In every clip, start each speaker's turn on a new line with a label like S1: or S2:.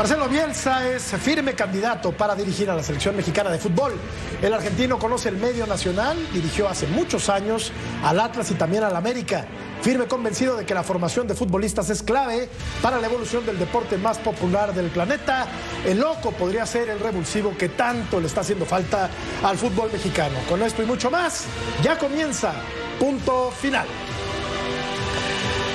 S1: Marcelo Bielsa es firme candidato para dirigir a la selección mexicana de fútbol. El argentino conoce el medio nacional, dirigió hace muchos años al Atlas y también al América. Firme convencido de que la formación de futbolistas es clave para la evolución del deporte más popular del planeta. El loco podría ser el revulsivo que tanto le está haciendo falta al fútbol mexicano. Con esto y mucho más, ya comienza. Punto final.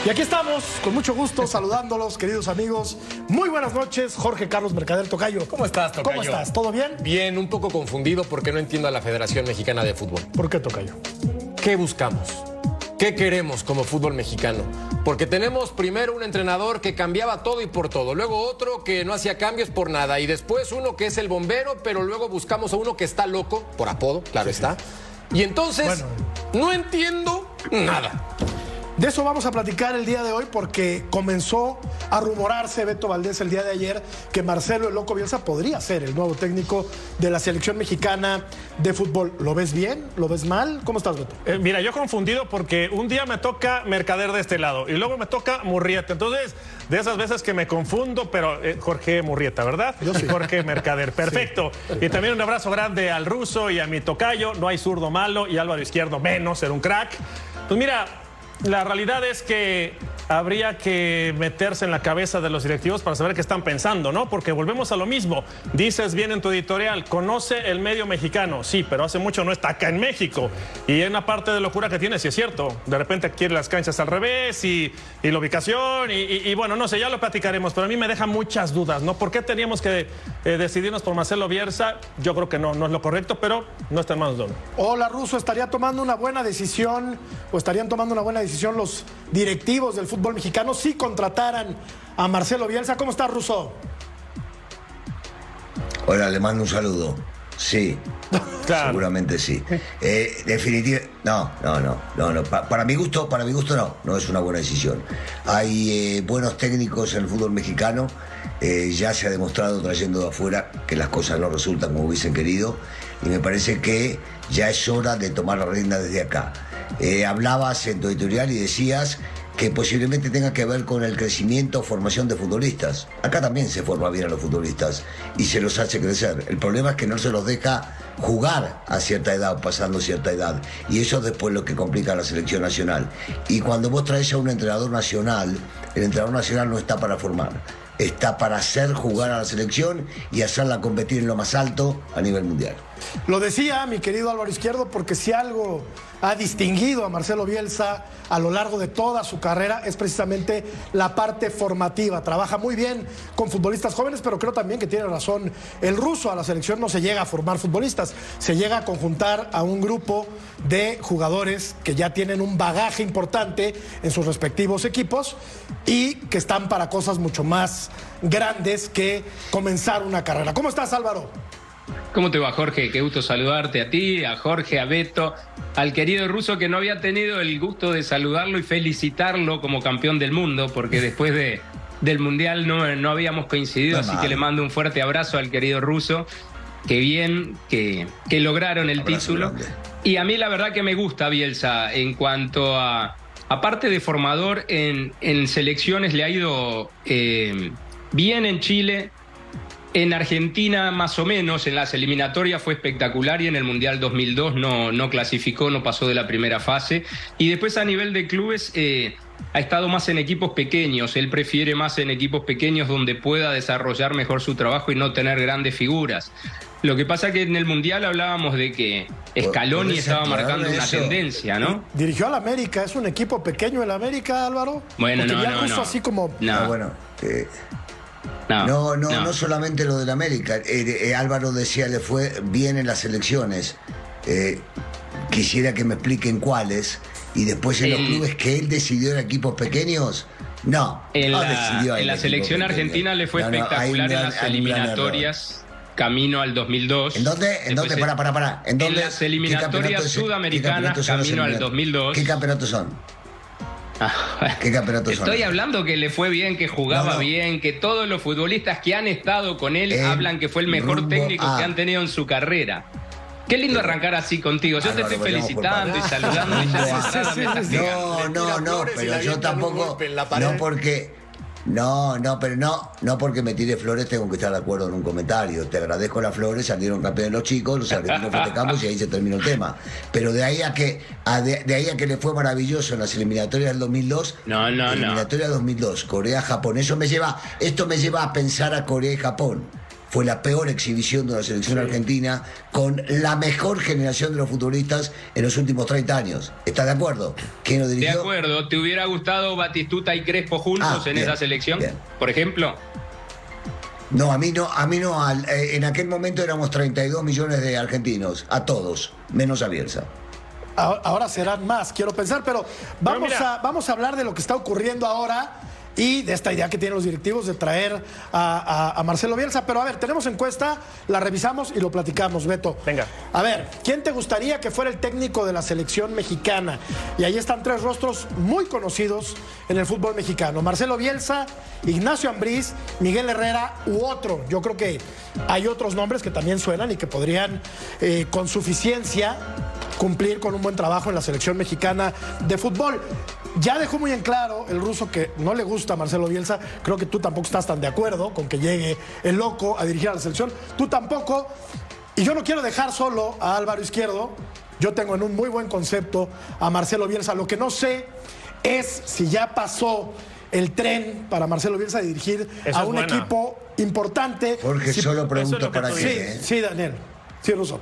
S1: Y aquí estamos, con mucho gusto, saludándolos, queridos amigos. Muy buenas noches, Jorge Carlos Mercader Tocayo.
S2: ¿Cómo estás, Tocayo?
S1: ¿Cómo estás? ¿Todo bien?
S2: Bien, un poco confundido porque no entiendo a la Federación Mexicana de Fútbol.
S1: ¿Por qué, Tocayo?
S2: ¿Qué buscamos? ¿Qué queremos como fútbol mexicano? Porque tenemos primero un entrenador que cambiaba todo y por todo, luego otro que no hacía cambios por nada, y después uno que es el bombero, pero luego buscamos a uno que está loco, por apodo, claro está. Y entonces,
S1: Bueno.
S2: no entiendo nada.
S1: De eso vamos a platicar el día de hoy porque comenzó a rumorarse Beto Valdés el día de ayer que Marcelo el Loco Bielsa podría ser el nuevo técnico de la selección mexicana de fútbol. ¿Lo ves bien? ¿Lo ves mal? ¿Cómo estás, Beto?
S3: Eh, mira, yo confundido porque un día me toca Mercader de este lado y luego me toca Murrieta. Entonces, de esas veces que me confundo, pero eh, Jorge Murrieta, ¿verdad?
S1: Yo sí.
S3: Jorge Mercader, perfecto. Y también un abrazo grande al ruso y a mi tocayo. No hay zurdo malo y Álvaro Izquierdo menos, ser un crack. Pues mira, la realidad es que habría que meterse en la cabeza de los directivos para saber qué están pensando, ¿no? Porque volvemos a lo mismo. Dices bien en tu editorial, conoce el medio mexicano. Sí, pero hace mucho no está acá en México. Y hay una parte de locura que tiene, sí es cierto. De repente quiere las canchas al revés y, la ubicación. Y bueno, no sé, ya lo platicaremos. Pero a mí me deja muchas dudas, ¿no? ¿Por qué teníamos que eh, decidirnos por Marcelo Bielsa? Yo creo que no, no es lo correcto, pero no está en manos de uno.
S1: Hola, Ruso, ¿estaría tomando una buena decisión o estarían tomando una buena decisión los directivos del fútbol mexicano si contrataran a Marcelo Bielsa? ¿Cómo estás, Ruso?
S4: Hola, le mando un saludo. Sí,
S3: Claro.
S4: seguramente sí. Eh, definitiva, no, no, no, no, no. Pa- para mi gusto, para mi gusto no, no es una buena decisión. Hay eh, buenos técnicos en el fútbol mexicano. eh, ya se ha demostrado trayendo de afuera que las cosas no resultan como hubiesen querido y me parece que ya es hora de tomar la rienda desde acá. Eh, hablabas en tu editorial y decías que posiblemente tenga que ver con el crecimiento o formación de futbolistas. Acá también se forma bien a los futbolistas y se los hace crecer. El problema es que no se los deja jugar a cierta edad pasando cierta edad. Y eso es después lo que complica a la selección nacional. Y cuando vos traes a un entrenador nacional, el entrenador nacional no está para formar. Está para hacer jugar a la selección y hacerla competir en lo más alto a nivel mundial.
S1: Lo decía mi querido Álvaro Izquierdo porque si algo ha distinguido a Marcelo Bielsa a lo largo de toda su carrera es precisamente la parte formativa. Trabaja muy bien con futbolistas jóvenes, pero creo también que tiene razón el ruso. A la selección no se llega a formar futbolistas, se llega a conjuntar a un grupo de jugadores que ya tienen un bagaje importante en sus respectivos equipos y que están para cosas mucho más grandes que comenzar una carrera. ¿Cómo estás, Álvaro?
S5: ¿Cómo te va, Jorge? Qué gusto saludarte a ti, a Jorge, a Beto, al querido ruso que no había tenido el gusto de saludarlo y felicitarlo como campeón del mundo, porque después de, del Mundial no, no habíamos coincidido, así que le mando un fuerte abrazo al querido ruso. Qué bien que, que lograron el
S4: Abrazo
S5: título.
S4: grande.
S5: Y a mí la verdad que me gusta Bielsa en cuanto a, aparte de formador, en, en selecciones le ha ido eh, bien en Chile, en Argentina más o menos, en las eliminatorias fue espectacular y en el Mundial 2002 no, no clasificó, no pasó de la primera fase. Y después a nivel de clubes eh, ha estado más en equipos pequeños, él prefiere más en equipos pequeños donde pueda desarrollar mejor su trabajo y no tener grandes figuras. Lo que pasa que en el Mundial hablábamos de que Scaloni
S4: ¿Podés
S5: estaba marcando una
S4: eso?
S5: tendencia, ¿no?
S1: Dirigió al América, es un equipo pequeño el América, Álvaro.
S5: Bueno,
S1: Porque
S5: no,
S1: ya
S5: no, no.
S1: así como
S5: No,
S4: Ah, bueno, eh,
S5: no,
S4: No, no, no, solamente lo del América. Eh, eh, Álvaro decía, le fue bien en las elecciones. Eh, quisiera que me expliquen cuáles. Y después en los clubes que él decidió en equipos pequeños. No,
S5: En
S4: no
S5: la,
S4: decidió
S5: en la selección argentina le fue
S4: No, no,
S5: espectacular en las eliminatorias camino al 2002.
S4: ¿En dónde? ¿En
S5: Después
S4: dónde? Para, para, para. ¿En dónde?
S5: las
S4: ¿Qué
S5: eliminatorias sudamericanas camino al
S4: eliminatorios?
S5: 2002.
S4: ¿Qué campeonatos son?
S5: Ah,
S4: ¿Qué campeonatos son?
S5: Estoy hablando que le fue bien, que jugaba
S4: No, no.
S5: bien, que todos los futbolistas que han estado con él hablan que fue el mejor técnico
S4: a-
S5: que han tenido en su carrera. Qué lindo arrancar así contigo. Yo te estoy felicitando y saludando y ya
S4: Sí,
S1: sí.
S4: No, no, no, pero yo tampoco. No porque. No, no, pero no, no porque me tire flores tengo que estar de acuerdo en un comentario. Te agradezco las flores, salieron campeones los chicos, los argentinos festejamos y ahí se terminó el tema. Pero de ahí a que de, ahí a que le fue maravilloso en las eliminatorias del 2002,
S5: no, no,
S4: eliminatoria 2002, Corea-Japón. Eso me lleva, esto me lleva a pensar a Corea y Japón fue la peor exhibición de la selección argentina con la mejor generación de los futbolistas en los últimos 30 años. ¿Estás de acuerdo?
S5: ¿Quién lo dirigió? De acuerdo. ¿Te hubiera gustado Batistuta y Crespo juntos ah, en esa selección? Por ejemplo.
S4: No, a mí no, a mí no. Eh, en aquel momento éramos 32 millones de argentinos, a todos, menos a Bielsa.
S1: Ahora serán más, quiero pensar, pero vamos, a, vamos a hablar de lo que está ocurriendo ahora y de esta idea que tienen los directivos de traer a, Marcelo Bielsa. Pero a ver, tenemos encuesta, la revisamos y lo platicamos, Beto.
S3: Venga.
S1: A ver, ¿quién te gustaría que fuera el técnico de la selección mexicana? Y ahí están tres rostros muy conocidos en el fútbol mexicano. Marcelo Bielsa, Ignacio Ambriz, Miguel Herrera u otro. Yo creo que hay otros nombres que también suenan y que podrían eh, con suficiencia cumplir con un buen trabajo en la selección mexicana de fútbol. Ya dejó muy en claro el ruso que no le gusta a Marcelo Bielsa. Creo que tú tampoco estás tan de acuerdo con que llegue el loco a dirigir a la selección. Tú tampoco. Y yo no quiero dejar solo a Álvaro Izquierdo. Yo tengo en un muy buen concepto a Marcelo Bielsa. Lo que no sé es si ya pasó el tren para Marcelo Bielsa de dirigir a un equipo importante.
S4: Porque solo pregunto para qué.
S1: Sí, sí, Daniel. Sí, Ruso.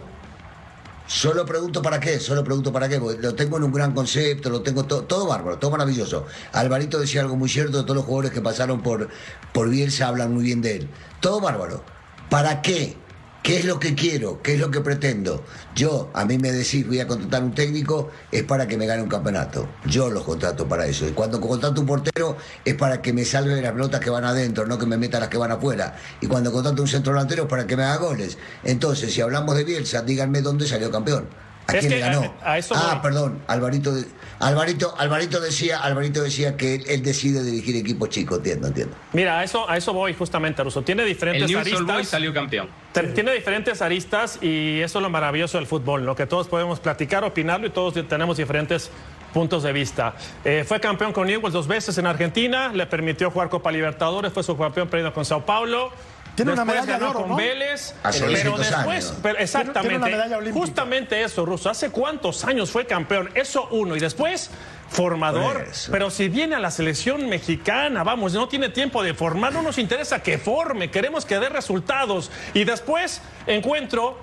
S4: Solo pregunto para qué, solo pregunto para qué, porque lo tengo en un gran concepto, lo tengo todo bárbaro, todo maravilloso. Alvarito decía algo muy cierto, todos los jugadores que pasaron por, por Bielsa hablan muy bien de él. Todo bárbaro. ¿Para qué? ¿Qué es lo que quiero? ¿Qué es lo que pretendo? Yo, a mí me decís, voy a contratar un técnico, es para que me gane un campeonato. Yo los contrato para eso. Y cuando contrato un portero, es para que me salve las pelotas que van adentro, no que me meta las que van afuera. Y cuando contrato un centro delantero, es para que me haga goles. Entonces, si hablamos de Bielsa, díganme dónde salió campeón. ¿A quién le ganó? ah, perdón, Alvarito. Alvarito, Alvarito decía, Alvarito decía que él, decide dirigir equipos chicos, entiendo, entiendo.
S3: Mira, a eso, a eso voy justamente, Russo. Tiene diferentes
S5: el
S3: aristas.
S5: salió campeón.
S3: Tiene diferentes aristas y eso es lo maravilloso del fútbol, lo que todos podemos platicar, opinarlo y todos tenemos diferentes puntos de vista. Eh, fue campeón con Newell's dos veces en Argentina, le permitió jugar Copa Libertadores, fue su campeón perdido con Sao Paulo.
S1: Tiene una medalla de oro,
S3: con Vélez, pero después, exactamente, justamente eso, Russo. ¿Hace cuántos años fue campeón? Eso uno. Y después, formador. Pero si viene a la selección mexicana, vamos, no tiene tiempo de formar, no nos interesa que forme, queremos que dé resultados. Y después encuentro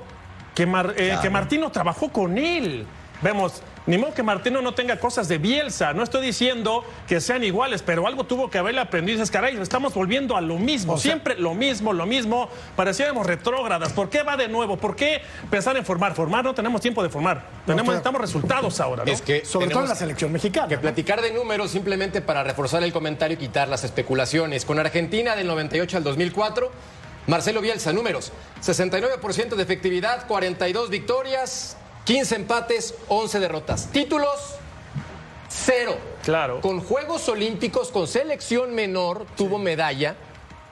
S3: que, eh, que Martino trabajó con él. Vemos, ni modo que Martino no tenga cosas de Bielsa. No estoy diciendo que sean iguales, pero algo tuvo que haberle aprendido. Dices, caray, estamos volviendo a lo mismo. Siempre lo mismo, lo mismo. Parecíamos retrógradas. ¿Por qué va de nuevo? ¿Por qué pensar en formar? Formar no tenemos tiempo de formar. Tenemos, necesitamos resultados ahora. ¿no?
S1: Es que sobre todo en la selección mexicana.
S2: Que platicar de números simplemente para reforzar el comentario y quitar las especulaciones. Con Argentina del 98 al 2004. Marcelo Bielsa, números. 69% de efectividad, 42 victorias, 15 empates, 11 derrotas. Títulos, cero.
S3: Claro.
S2: Con Juegos Olímpicos, con selección menor, tuvo medalla.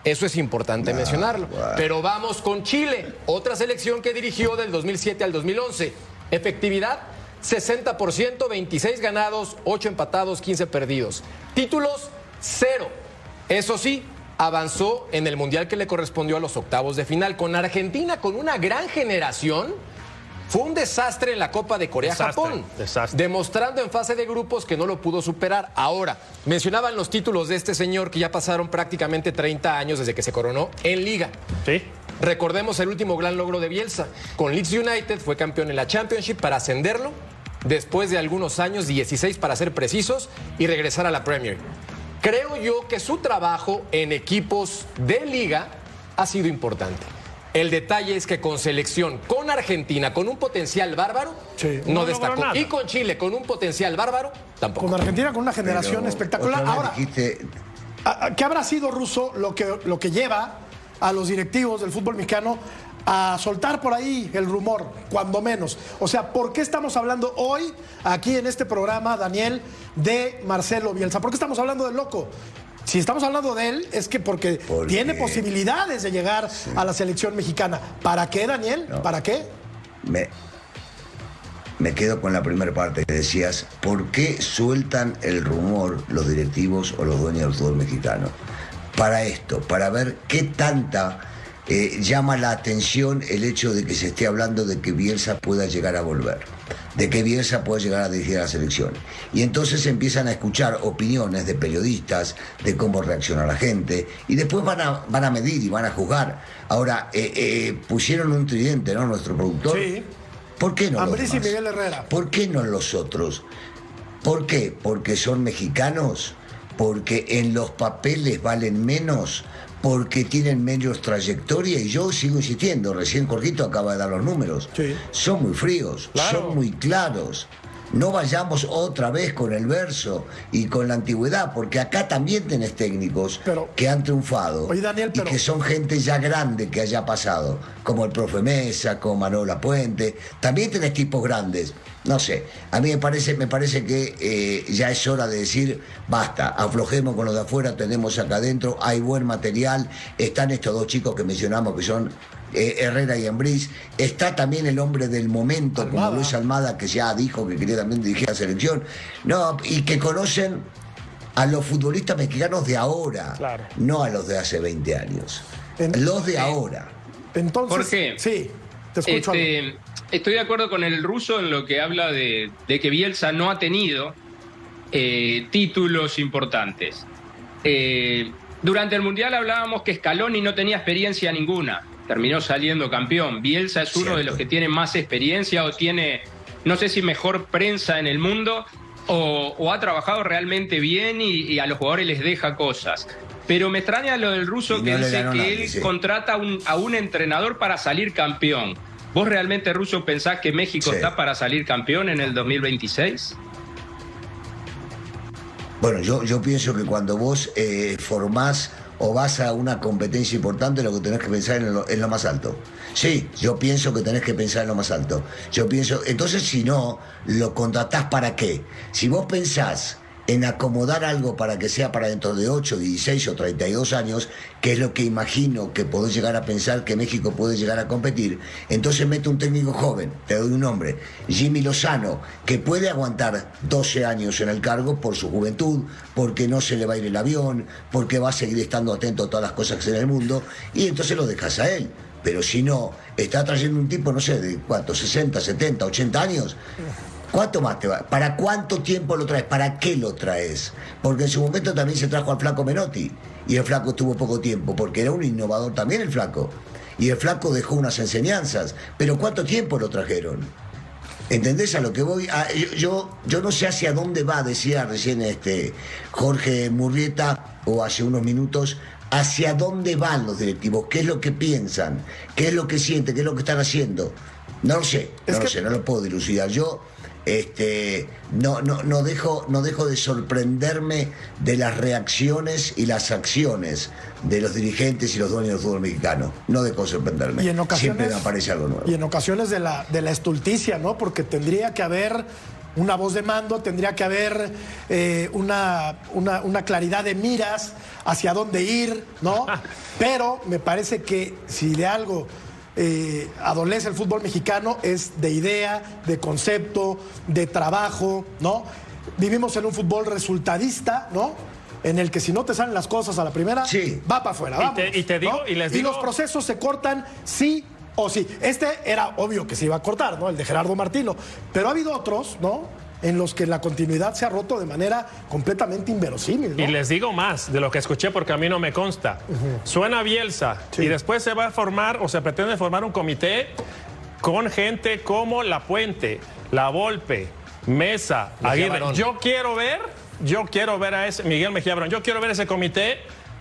S2: Eso es importante mencionarlo. Pero vamos con Chile, otra selección que dirigió del 2007 al 2011. Efectividad, 60%, 26 ganados, 8 empatados, 15 perdidos. Títulos, cero. Eso sí, avanzó en el Mundial que le correspondió a los octavos de final. Con Argentina, con una gran generación fue un desastre en la Copa de Corea-Japón, demostrando en fase de grupos que no lo pudo superar. Ahora, mencionaban los títulos de este señor que ya pasaron prácticamente 30 años desde que se coronó en Liga.
S3: Sí.
S2: Recordemos el último gran logro de Bielsa. Con Leeds United fue campeón en la Championship para ascenderlo después de algunos años, 16 para ser precisos, y regresar a la Premier. Creo yo que su trabajo en equipos de liga ha sido importante. El detalle es que con selección, con Argentina, con un potencial bárbaro, no, destacó. Y con Chile, con un potencial bárbaro, tampoco.
S1: Con Argentina, con una generación espectacular. Ahora, ¿qué habrá sido, Russo, lo que, lo que lleva a los directivos del fútbol mexicano a soltar por ahí el rumor, cuando menos. O sea, ¿por qué estamos hablando hoy, aquí en este programa, Daniel, de Marcelo Bielsa? ¿Por qué estamos hablando del loco? Si estamos hablando de él, es que porque tiene posibilidades de llegar a la selección mexicana. ¿Para qué, Daniel? ¿Para qué?
S4: Me, me quedo con la primera parte que decías, ¿por qué sueltan el rumor los directivos o los dueños del fútbol mexicano? para esto, para ver qué tanta eh, llama la atención el hecho de que se esté hablando de que Bielsa pueda llegar a volver, de que Bielsa pueda llegar a dirigir a la selección. Y entonces empiezan a escuchar opiniones de periodistas, de cómo reacciona la gente, y después van a, van a medir y van a juzgar. Ahora, eh, eh, pusieron un tridente, ¿no? Nuestro productor.
S1: Sí.
S4: ¿Por qué no los
S1: Ambriz y
S4: demás?
S1: Miguel Herrera.
S4: ¿Por qué no los otros? ¿Por qué? ¿Porque son mexicanos? ¿Porque en los papeles valen menos? ¿Porque tienen menos trayectoria? Y yo sigo insistiendo, recién Corquito acaba de dar los números.
S1: Sí.
S4: Son muy fríos,
S3: Claro.
S4: son muy claros. No vayamos otra vez con el verso y con la antigüedad, porque acá también tenés técnicos
S1: Pero-
S4: que han triunfado
S1: Oye, Daniel,
S4: y
S1: pero-
S4: que son gente ya grande que haya pasado, como el profe Mesa, como Manuela Puente. También tenés tipos grandes. No sé, a mí me parece, me parece que eh, ya es hora de decir, basta, aflojemos con los de afuera, tenemos acá adentro, hay buen material, están estos dos chicos que mencionamos que son eh, Herrera y Ambriz, está también el hombre del momento, como. Luis Almada, que ya dijo que quería también dirigir la selección, no, y que conocen a los futbolistas mexicanos de ahora,
S3: Claro.
S4: no a los de hace 20 años.
S1: En-
S4: los de ahora.
S1: Entonces,
S5: Jorge.
S1: sí, te escucho.
S5: Este, estoy de acuerdo con el ruso en lo que habla de, de que Bielsa no ha tenido eh, títulos importantes. Eh, durante el Mundial hablábamos que Scaloni no tenía experiencia ninguna. Terminó saliendo campeón. Bielsa es uno de los que tiene más experiencia o tiene, no sé si mejor prensa en el mundo o, o ha trabajado realmente bien y, y a los jugadores les deja cosas. Pero me extraña lo del ruso que dice que
S4: nadie,
S5: él
S4: sí.
S5: contrata a un, a un entrenador para salir campeón. ¿Vos realmente, Russo, pensás que México
S4: Sí.
S5: está para salir campeón en el 2026?
S4: Bueno, yo, yo pienso que cuando vos eh, formás o vas a una competencia importante, lo que tenés que pensar en lo, más alto. Sí, yo pienso que tenés que pensar en lo más alto. Yo pienso, entonces si no, lo contratás para qué? Si vos pensás en acomodar algo para que sea para dentro de 8, 16 o 32 años, que es lo que imagino que podés llegar a pensar que México puede llegar a competir, entonces mete un técnico joven, te doy un nombre, Jimmy Lozano, que puede aguantar 12 años en el cargo por su juventud, porque no se le va a ir el avión, porque va a seguir estando atento a todas las cosas que en el mundo, y entonces lo dejas a él. Pero si no, está trayendo un tipo, no sé, de cuánto, 60, 70, 80 años. ¿Cuánto más te va? ¿Para cuánto tiempo lo traes? ¿Para qué lo traes? Porque en su momento también se trajo al flaco Menotti. Y el flaco estuvo poco tiempo, porque era un innovador también el flaco. Y el flaco dejó unas enseñanzas. Pero ¿cuánto tiempo lo trajeron? ¿Entendés a lo que voy? Ah, yo, yo, yo no sé hacia dónde va, decía recién este Jorge Murrieta, o hace unos minutos, hacia dónde van los directivos, qué es lo que piensan, qué es lo que sienten, qué es lo que están haciendo. No lo sé,
S1: Es
S4: no lo
S1: que-
S4: sé, no lo puedo dilucidar. Yo este, no, no, no, dejo, no dejo de sorprenderme de las reacciones y las acciones de los dirigentes y los dueños del fútbol mexicano. No dejo de sorprenderme.
S1: Y en ocasiones,
S4: Siempre me aparece algo nuevo.
S1: Y en ocasiones de la, de la estulticia, ¿no? Porque tendría que haber una voz de mando, tendría que haber eh, una, una, una claridad de miras hacia dónde ir, ¿no? Pero me parece que si de algo eh, adolece el fútbol mexicano es de idea, de concepto, de trabajo, ¿no? Vivimos en un fútbol resultadista, ¿no? En el que si no te salen las cosas a la primera,
S4: Sí.
S1: va para afuera.
S3: Y
S1: vamos,
S3: te- y te digo-
S1: ¿no?
S3: y les digo-
S1: los procesos se cortan sí o sí. Este era obvio que se iba a cortar, ¿no? El de Gerardo Martino. Pero ha habido otros, ¿no? En los que la continuidad se ha roto de manera completamente inverosímil, ¿no?
S3: Y les digo más de lo que escuché porque a mí no me consta. Suena Bielsa
S1: Sí.
S3: y después se va a formar o se pretende formar un comité con gente como La Puente, La Volpe, Mesa,
S2: Mejía
S3: Aguirre.
S2: Barón.
S3: Yo quiero ver, yo quiero ver a ese Miguel Mejía Barón, yo quiero ver ese comité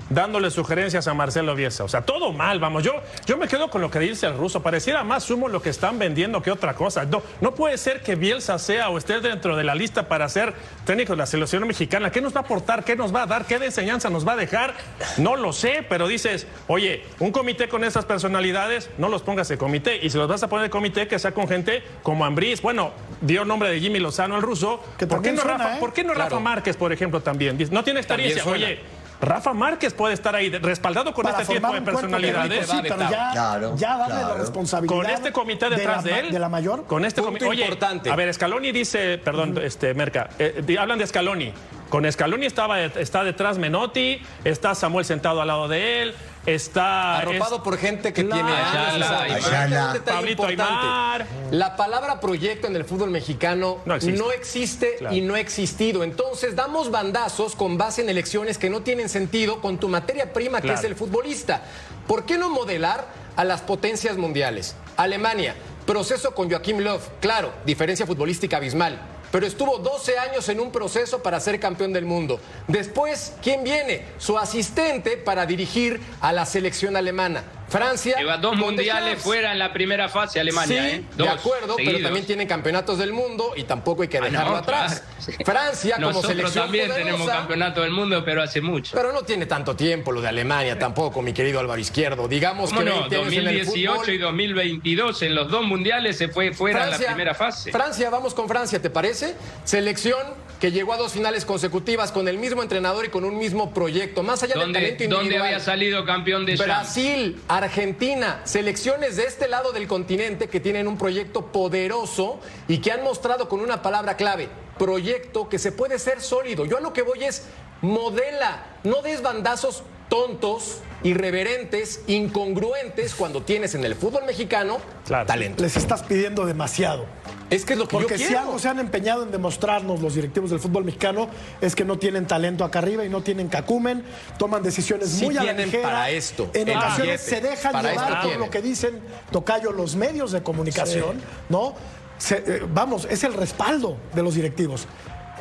S3: dándole sugerencias a Marcelo Bielsa. O sea, todo mal, vamos. Yo, yo me quedo con lo que dice el ruso. Pareciera más humo lo que están vendiendo que otra cosa. No, no puede ser que Bielsa sea o esté dentro de la lista para ser técnico de la selección mexicana. ¿Qué nos va a aportar? ¿Qué nos va a dar? ¿Qué de enseñanza nos va a dejar? No lo sé, pero dices, oye, un comité con esas personalidades, no los pongas de comité. Y si los vas a poner de comité, que sea con gente como Ambriz. Bueno, dio nombre de Jimmy Lozano el ruso.
S1: Que
S3: ¿Por qué no,
S1: suena,
S3: Rafa,
S1: ¿eh?
S3: ¿por qué no Rafa. Márquez, por ejemplo, también? No tiene experiencia. Oye, Rafa Márquez puede estar ahí, respaldado con
S1: Para
S3: este tipo de personalidades.
S1: sí, pero ya,
S4: Claro,
S1: ya darle la responsabilidad.
S3: Con este comité detrás
S1: de,
S3: de, él.
S1: De la mayor.
S3: Con este comité. Oye,
S2: importante.
S3: a ver, Scaloni dice, perdón, este, Merca, eh, di- hablan de Scaloni. Con Scaloni estaba, está detrás Menotti, está Samuel sentado al lado de él, está...
S2: Arropado
S3: es-
S2: por gente que
S3: Claro.
S2: tiene.
S5: Ayala,
S4: Ayala.
S3: Pablito. Aymar.
S2: La palabra proyecto en el fútbol mexicano
S3: No existe.
S2: existe
S3: Claro.
S2: y no ha existido. Entonces damos bandazos con base en elecciones que no tienen sentido con tu materia prima que es el futbolista. ¿Por qué no modelar a las potencias mundiales? Alemania, proceso con Joaquim Löw, claro, diferencia futbolística abismal. Pero estuvo 12 años en un proceso para ser campeón del mundo. Después, ¿quién viene? Su asistente para dirigir a la selección alemana. Francia.
S5: Lleva dos mundiales fuera en la primera fase Alemania,
S2: sí,
S5: ¿eh? Dos
S2: de acuerdo, pero
S5: seguidos.
S2: también tienen campeonatos del mundo y tampoco hay que
S5: Ah, no,
S2: dejarlo atrás.
S5: claro.
S2: Francia como
S5: Nosotros
S2: selección
S5: también
S2: poderosa,
S5: tenemos campeonato del mundo, pero hace mucho.
S2: pero no tiene tanto tiempo lo de Alemania tampoco, mi querido Álvaro Izquierdo. Digamos
S5: ¿Cómo
S2: que
S5: no?
S2: 20 años en el
S5: 2018
S2: fútbol.
S5: y 2022 en los dos mundiales se fue fuera en la primera fase.
S2: Francia, vamos con Francia, ¿te parece? Selección que llegó a dos finales consecutivas con el mismo entrenador y con un mismo proyecto. Más allá del
S5: ¿Dónde,
S2: talento
S5: dónde
S2: individual.
S5: había salido campeón de Champions?
S2: Brasil, Argentina, selecciones de este lado del continente que tienen un proyecto poderoso y que han mostrado con una palabra clave, proyecto que se puede ser sólido. Yo a lo que voy es modela, no des bandazos tontos, irreverentes, incongruentes cuando tienes en el fútbol mexicano
S3: Claro.
S2: talento.
S1: Les estás pidiendo demasiado.
S2: Es que es lo que
S1: Porque
S2: yo
S1: si algo se han empeñado en demostrarnos los directivos del fútbol mexicano es que no tienen talento acá arriba y no tienen cacumen, toman decisiones
S2: Sí
S1: muy a la ligera.
S2: para esto,
S1: En ocasiones
S2: billete.
S1: se dejan
S2: Para
S1: llevar por lo que dicen, tocayo, los medios de comunicación, ¿no? Se- eh, vamos, es el respaldo de los directivos.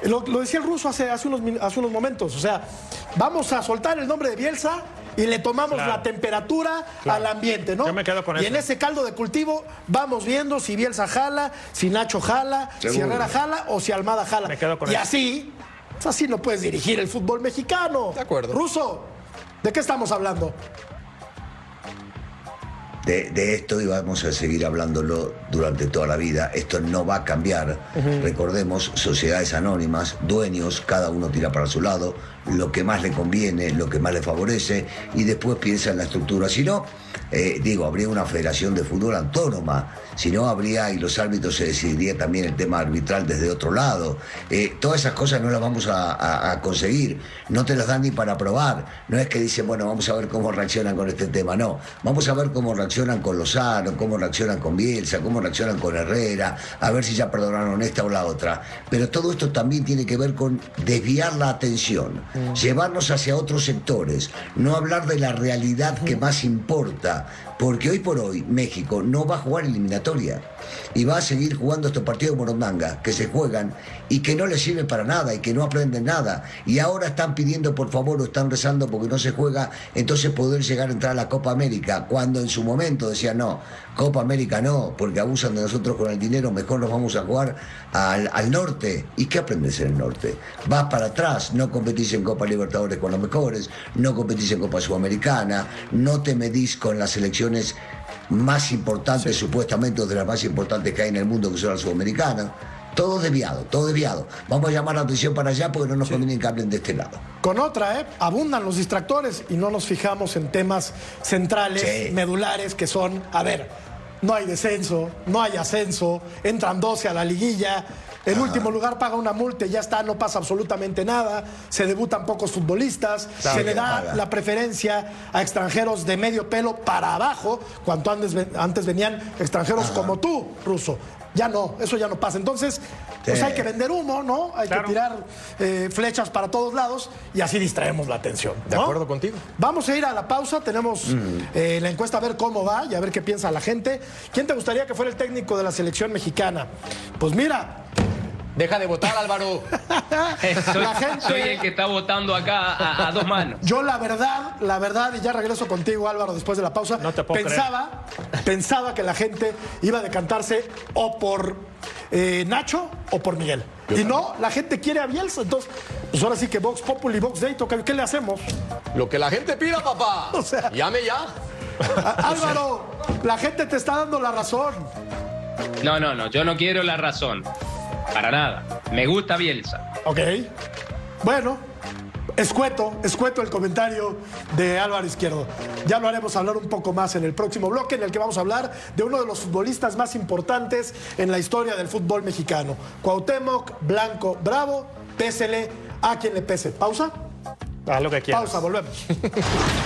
S1: Lo, lo decía el ruso hace, hace, unos, hace unos momentos, o sea, vamos a soltar el nombre de Bielsa y le tomamos
S3: Claro.
S1: la temperatura
S3: Claro.
S1: al ambiente, ¿no?
S3: Yo me quedo con
S1: y
S3: eso.
S1: en ese caldo de cultivo vamos viendo si Bielsa jala, si Nacho jala, si. Herrera jala o si Almada jala.
S3: Me quedo con
S1: y
S3: eso.
S1: así, pues así no puedes dirigir el fútbol mexicano.
S2: De acuerdo.
S1: Ruso, ¿de qué estamos hablando?
S4: De, de esto y vamos a seguir hablándolo durante toda la vida. Esto no va a cambiar. Recordemos, sociedades anónimas, dueños, cada uno tira para su lado, lo que más le conviene, lo que más le favorece, y después piensa en la estructura. Si no, eh, digo, habría una federación de fútbol autónoma. Si no, habría, y los árbitros se decidiría también el tema arbitral desde otro lado. Eh, todas esas cosas no las vamos a, a- a conseguir. No te las dan ni para probar. No es que dicen, bueno, vamos a ver cómo reaccionan con este tema. No, vamos a ver cómo reaccionan con Lozano, cómo reaccionan con Bielsa, cómo reaccionan con Herrera, a ver si ya perdonaron esta o la otra. Pero todo esto también tiene que ver con desviar la atención, llevarnos hacia otros sectores, no hablar de la realidad que más importa. Илья Porque hoy por hoy México no va a jugar eliminatoria y va a seguir jugando estos partidos Morondanga que se juegan y que no les sirven para nada y que no aprenden nada. Y ahora están pidiendo por favor o están rezando porque no se juega, entonces poder llegar a entrar a la Copa América. Cuando en su momento decían no, Copa América no, porque abusan de nosotros con el dinero, mejor nos vamos a jugar al, al norte. ¿Y qué aprendes en el norte? Vas para atrás, no competís en Copa Libertadores con los mejores, no competís en Copa Sudamericana, no te medís con las selecciones más importantes, supuestamente de las más importantes que hay en el mundo, que son las sudamericanas. Todo desviado, todo desviado. Vamos a llamar la atención para allá porque no nos conviene que hablen de este lado.
S1: Con otra, ¿eh? Abundan los distractores y no nos fijamos en temas centrales,
S4: Sí.
S1: medulares, que son, a ver, no hay descenso, no hay ascenso, entran 12 a la liguilla, en último lugar paga una multa y ya está, no pasa absolutamente nada, se debutan pocos futbolistas,
S4: Claro
S1: se le da
S4: paga.
S1: la preferencia a extranjeros de medio pelo para abajo, cuando antes, antes venían extranjeros como tú, ruso. Ya no, eso ya no pasa. Entonces, pues hay que vender humo, ¿no? Hay
S3: Claro.
S1: que tirar eh, flechas para todos lados y así distraemos la atención.
S2: De acuerdo contigo.
S1: Vamos a ir a la pausa. Tenemos eh, la encuesta a ver cómo va y a ver qué piensa la gente. ¿Quién te gustaría que fuera el técnico de la selección mexicana? Pues mira,
S2: Deja de votar, Álvaro.
S5: soy,
S1: La gente-
S5: soy el que está votando acá a, a dos manos.
S1: yo la verdad, la verdad, y ya regreso contigo, Álvaro, después de la pausa.
S3: No te puedo
S1: pensaba, pensaba que la gente iba a decantarse o por eh, Nacho o por Miguel. y no, la gente quiere a Bielsa. Entonces, pues ahora sí que Vox Populi, Vox Day, toca- ¿qué le hacemos?
S2: Lo que la gente pida, papá.
S1: O sea-
S2: Llame ya.
S1: Álvaro, la gente te está dando la razón.
S5: No, no, no, yo no quiero la razón. Para nada. Me gusta Bielsa.
S1: Ok. Bueno, escueto, escueto el comentario de Álvaro Izquierdo. Ya lo haremos hablar un poco más en el próximo bloque, en el que vamos a hablar de uno de los futbolistas más importantes en la historia del fútbol mexicano. Cuauhtémoc Blanco Bravo, pésele a quien le pese. ¿Pausa?
S3: Haz lo que quieras.
S1: Pausa, volvemos.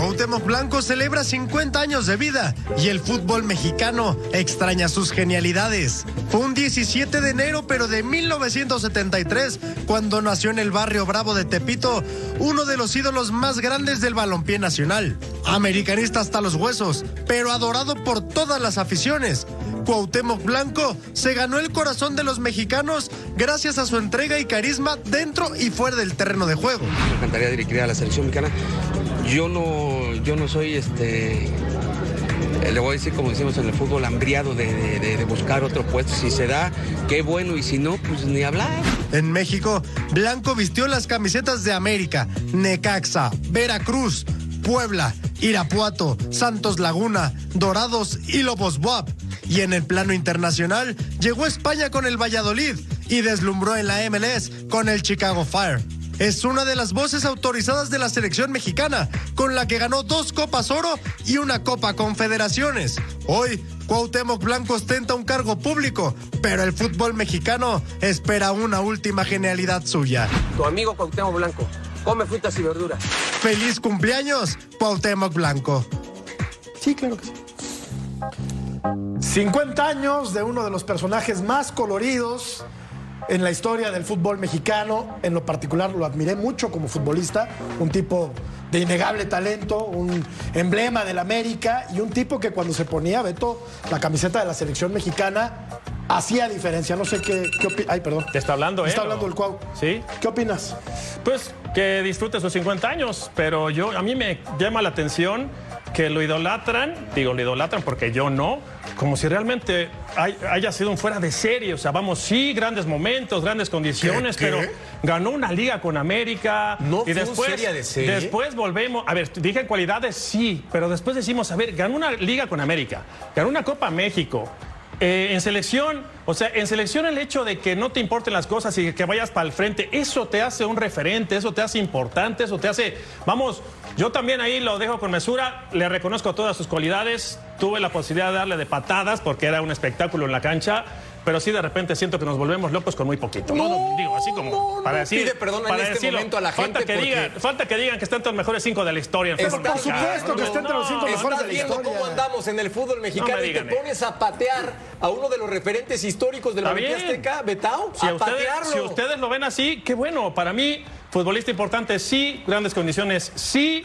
S6: Cuauhtémoc Blanco celebra 50 años de vida y el fútbol mexicano extraña sus genialidades. Fue un 17 de enero, pero de 1973, cuando nació en el barrio Bravo de Tepito, uno de los ídolos más grandes del balompié nacional. Americanista hasta los huesos, pero adorado por todas las aficiones. Cuauhtémoc Blanco se ganó el corazón de los mexicanos gracias a su entrega y carisma dentro y fuera del terreno de juego.
S7: Me encantaría dirigir a la selección mexicana. Yo no, yo no soy este. eh, Le voy a decir, como decimos en el fútbol, hambriado de, buscar otro puesto. Si se da, qué bueno, y si no, pues ni hablar.
S6: En México, Blanco vistió las camisetas de América, Necaxa, Veracruz, Puebla, Irapuato, Santos Laguna, Dorados y Lobos Buap. Y en el plano internacional, llegó a España con el Valladolid y deslumbró en la MLS con el Chicago Fire. Es una de las voces autorizadas de la selección mexicana, con la que ganó dos Copas Oro y una Copa Confederaciones. Hoy, Cuauhtémoc Blanco ostenta un cargo público, pero el fútbol mexicano espera una última genialidad suya.
S7: Tu amigo Cuauhtémoc Blanco, come frutas y verduras.
S6: ¡Feliz cumpleaños, Cuauhtémoc Blanco!
S1: Sí, claro que sí. 50 años de uno de los personajes más coloridos en la historia del fútbol mexicano. En lo particular lo admiré mucho como futbolista, un tipo de innegable talento, un emblema del América y un tipo que cuando se ponía, Beto, la camiseta de la selección mexicana, hacía diferencia. No sé qué, qué opinas. Ay, perdón.
S3: Te está hablando, ¿eh?
S1: Está hablando el Cuau.
S3: ¿Sí?
S1: ¿Qué opinas?
S3: Pues que disfrute sus 50 años, pero yo a mí me llama la atención que lo idolatran, digo, lo idolatran porque yo no, como si realmente hay- haya sido un fuera de serie. O sea, vamos, sí, grandes momentos, grandes condiciones,
S2: ¿Qué? ¿Qué?
S3: pero ganó una liga con América.
S2: ¿No
S3: y
S2: fue
S3: después,
S2: serie de serie?
S3: Después volvemos, a ver, dije cualidades, sí, pero después decimos, a ver, ganó una liga con América, ganó una Copa México. Eh, en selección, o sea, en selección el hecho de que no te importen las cosas y que vayas para el frente, eso te hace un referente, eso te hace importante, eso te hace, vamos, yo también ahí lo dejo con mesura, le reconozco todas sus cualidades, tuve la posibilidad de darle de patadas porque era un espectáculo en la cancha, pero sí de repente siento que nos volvemos locos con muy poquito. No, no, digo, así como
S2: no,
S3: para
S2: no
S3: decir,
S2: pide perdón en
S3: para
S2: este
S3: decirlo.
S2: momento a la
S3: falta
S2: gente
S3: que
S2: porque-
S3: digan, falta que digan que están entre los mejores cinco de la historia. en
S2: por
S1: supuesto que está entre los cinco mejores de la
S2: viendo
S1: historia.
S2: cómo andamos en el fútbol mexicano
S3: No me
S2: y te pones a patear a uno de los referentes históricos Balompié
S3: bien.
S2: Azteca, Betao,
S3: Si
S2: a
S3: ustedes,
S2: patearlo.
S3: si ustedes lo ven así, qué bueno. Para mí, futbolista importante, sí. Grandes condiciones, sí.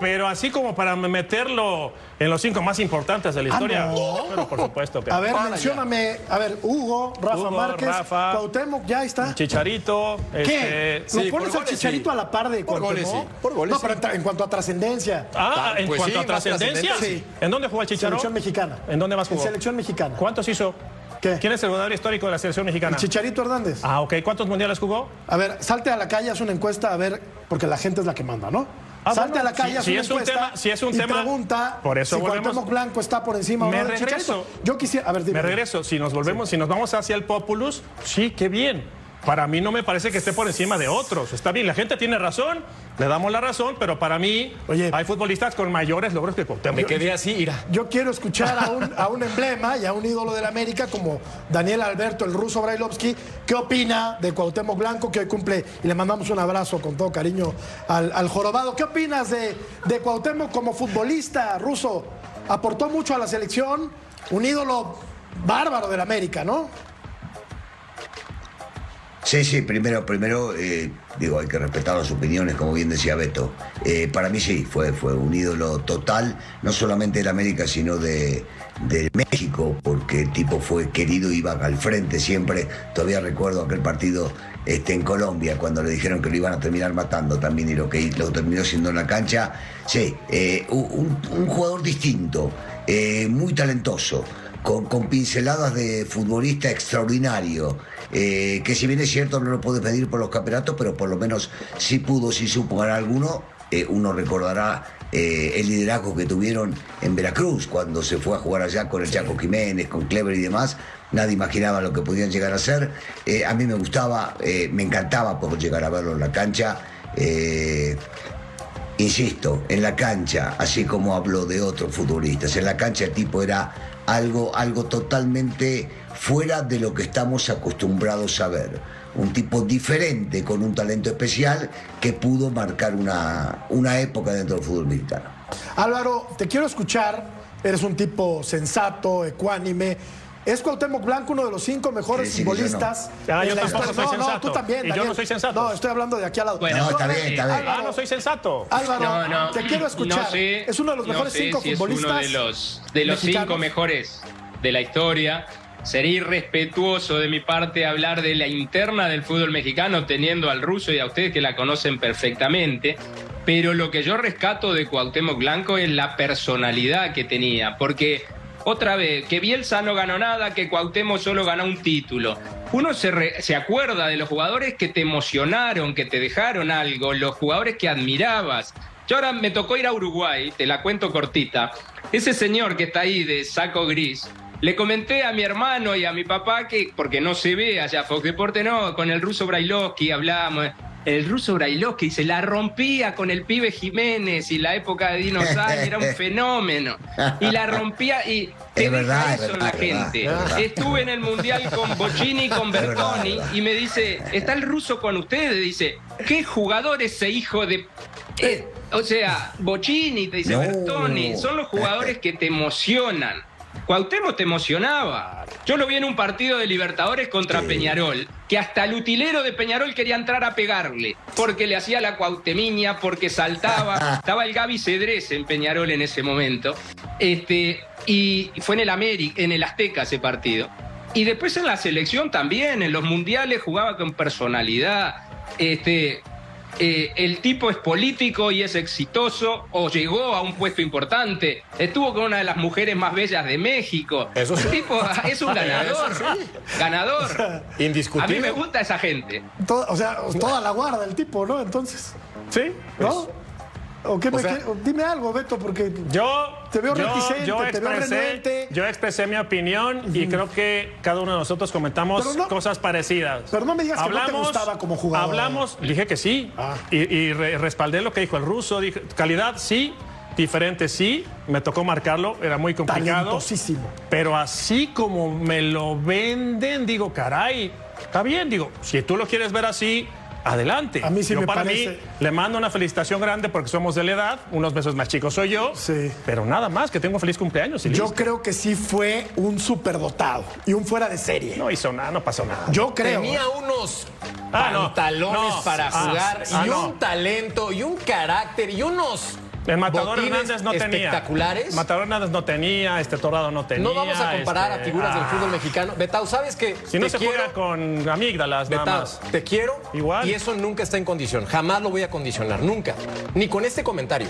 S3: Pero así como para meterlo en los cinco más importantes de la historia.
S1: Ah, no.
S3: Pero por supuesto que.
S1: A ver, mencióname. A ver, Hugo, Rafa
S3: Hugo,
S1: Márquez,
S3: Rafa.
S1: Cuauhtémoc, ya está.
S3: Chicharito.
S1: ¿Qué?
S3: este,
S1: ¿Lo
S2: sí,
S1: pones al chicharito
S2: sí.
S1: a la par de
S2: Por goles, sí. Por goles,
S1: No, pero
S2: sí.
S1: en, cuanto a trascendencia.
S3: Ah, en
S2: Pues
S3: cuanto
S2: sí,
S3: a trascendencia.
S1: sí.
S3: ¿En dónde jugó el Chicharo?
S1: Selección mexicana.
S3: ¿En dónde más jugó?
S1: En selección mexicana.
S3: ¿Cuántos hizo?
S1: ¿Qué?
S3: ¿Quién es el jugador histórico de la selección mexicana?
S1: Chicharito Hernández.
S3: Ah, ok. ¿Cuántos mundiales jugó?
S1: A ver, salte a la calle, haz una encuesta, a ver, porque la gente es la que manda, ¿no?
S3: Ah,
S1: salte
S3: bueno,
S1: a la calle,
S3: si- si es un tema- si es un
S1: y
S3: tema-
S1: pregunta
S3: por eso
S1: si
S3: volvemos-
S1: Blanco está por encima o
S3: Me
S1: no del
S3: regreso.
S1: Yo quisiera, a ver, dime.
S3: Me regreso. Si nos volvemos, si nos vamos hacia el Populus, sí, qué bien. Para mí no me parece que esté por encima de otros. Está bien, la gente tiene razón, le damos la razón, pero para mí
S1: Oye.
S3: hay futbolistas con mayores logros que Cuauhtémoc.
S2: Me quedé así, ira.
S1: Yo quiero escuchar a un, a un emblema y a un ídolo de la América como Daniel Alberto, el ruso Brailovsky. ¿Qué opina de Cuauhtémoc Blanco, que hoy cumple? Y le mandamos un abrazo con todo cariño al, al jorobado. ¿Qué opinas de, de Cuauhtémoc como futbolista ruso? Aportó mucho a la selección, un ídolo bárbaro de la América, ¿no?
S4: Sí, sí, primero, primero, eh, digo, hay que respetar las opiniones, como bien decía Beto. Eh, para mí sí, fue, fue un ídolo total, no solamente de América, sino de, de México, porque el tipo fue querido, iba al frente siempre. Todavía recuerdo aquel partido este, en Colombia, cuando le dijeron que lo iban a terminar matando también y lo que lo terminó siendo en la cancha. Sí, eh, un, jugador distinto, muy talentoso, con, con pinceladas de futbolista extraordinario. eh, que si bien es cierto no lo puedes medir por los campeonatos, pero por lo menos sí pudo, sí supo ganar alguno. Eh, uno recordará eh, el liderazgo que tuvieron en Veracruz cuando se fue a jugar allá con el Chaco Jiménez, con Clever y demás. Nadie imaginaba lo que podían llegar a ser. A mí me gustaba, me encantaba poder llegar a verlo en la cancha. Insisto, en la cancha, así como habló de otros futbolistas, en la cancha el tipo era algo, algo totalmente fuera de lo que estamos acostumbrados a ver. Un tipo diferente, con un talento especial, que pudo marcar una, una época dentro del fútbol mexicano.
S1: Álvaro, te quiero escuchar. Eres un tipo sensato, ecuánime. ¿Es Cuauhtémoc Blanco uno de los cinco mejores
S4: Sí, sí, que yo no.
S1: futbolistas?
S3: Ah, yo tampoco soy
S1: no, No, tú también.
S3: Y yo
S1: Daniel.
S3: no soy sensato.
S1: No, estoy hablando de aquí al lado.
S5: Bueno,
S4: No, está bien, está bien.
S3: Ah, no soy sensato.
S1: Álvaro,
S5: No, no,
S1: te quiero escuchar.
S5: no sé,
S1: es uno de los
S5: no
S1: mejores
S5: sé
S1: cinco
S5: si
S1: futbolistas.
S5: Es uno de los, de los
S1: mexicanos.
S5: cinco mejores de la historia. Sería irrespetuoso de mi parte hablar de la interna del fútbol mexicano, teniendo al ruso y a ustedes que la conocen perfectamente. Pero lo que yo rescato de Cuauhtémoc Blanco es la personalidad que tenía, porque otra vez, que Bielsa no ganó nada, que Cuauhtémoc solo ganó un título. Uno se, se acuerda de los jugadores que te emocionaron, que te dejaron algo, los jugadores que admirabas. Yo ahora me tocó ir a Uruguay, te la cuento cortita. Ese señor que está ahí de saco gris, le comenté a mi hermano y a mi papá que, porque no se ve allá, Fox Deporte no, con el ruso Brailovsky hablamos. El ruso Brailovsky se la rompía con el pibe Jiménez y la época de Dino Sáenz era un fenómeno. Y la rompía y te
S4: Es
S5: deja
S4: verdad, es
S5: eso en la gente.
S4: verdad.
S5: Estuve en el Mundial con Bocini y con Bertoni y me dice, ¿está el ruso con ustedes? Dice, ¿qué jugador ese hijo de... eh, o sea, Bocini, te dice
S4: No.
S5: Bertoni, son los jugadores que te emocionan. Cuauhtémoc te emocionaba. Yo lo vi en un partido de Libertadores contra Peñarol, que hasta el utilero de Peñarol quería entrar a pegarle, porque le hacía la cuautemiña, porque saltaba. Estaba el Gaby Cedrés en Peñarol en ese momento. Este, y fue en el América, en el Azteca ese partido. Y después en la selección también, en los mundiales jugaba con personalidad. Este, eh, el tipo es político y es exitoso o llegó a un puesto importante. Estuvo con una de las mujeres más bellas de México.
S2: Eso sí.
S5: El tipo es un ganador. Ganador. A mí
S2: Indiscutible.
S5: me gusta esa gente.
S1: Todo- o sea, toda la guarda el tipo, ¿no? Entonces,
S3: Sí.
S1: ¿no? ¿O qué me
S2: o sea-
S1: quie- dime algo, Beto, porque
S3: Yo,
S1: Te veo
S3: yo-
S1: reticente,
S3: yo
S1: te veo
S3: expresé,
S1: renuente.
S3: yo expresé mi opinión y creo que cada uno de nosotros comentamos
S1: no-
S3: cosas parecidas.
S1: pero no me digas que no te gustaba como jugador.
S3: Hablamos, dije que sí.
S1: Ah.
S3: Y, y re- respaldé lo que dijo el ruso. Dije, calidad sí, diferente sí. Me tocó marcarlo, era muy complicado. Pero así como me lo venden, digo, caray, está bien, digo, si tú lo quieres ver así, adelante.
S1: A mí sí
S3: yo
S1: me
S3: para
S1: parece-
S3: mí le mando una felicitación grande porque somos de la edad, unos meses más chicos soy yo.
S1: Sí.
S3: Pero nada más, que tengo feliz cumpleaños. y
S1: Yo
S3: listo.
S1: creo que sí fue un superdotado y un fuera de serie.
S3: No hizo nada, no pasó nada.
S1: Yo creo.
S2: Tenía unos
S3: Ah,
S2: pantalones
S3: No.
S2: para
S3: Ah,
S2: jugar
S3: ah,
S2: y un talento y un carácter y unos
S3: El Matador Hernández no tenía.
S2: espectaculares.
S3: Matador Hernández no tenía, este Torrado no tenía.
S2: no vamos a comparar
S3: este,
S2: a figuras del
S3: ah,
S2: fútbol mexicano. Betao, ¿sabes que
S3: Si no se
S2: quiero,
S3: juega con amígdalas, nada
S2: Betao,
S3: más.
S2: te quiero
S3: Igual.
S2: y eso nunca está en condición. Jamás lo voy a condicionar, nunca. Ni con este comentario.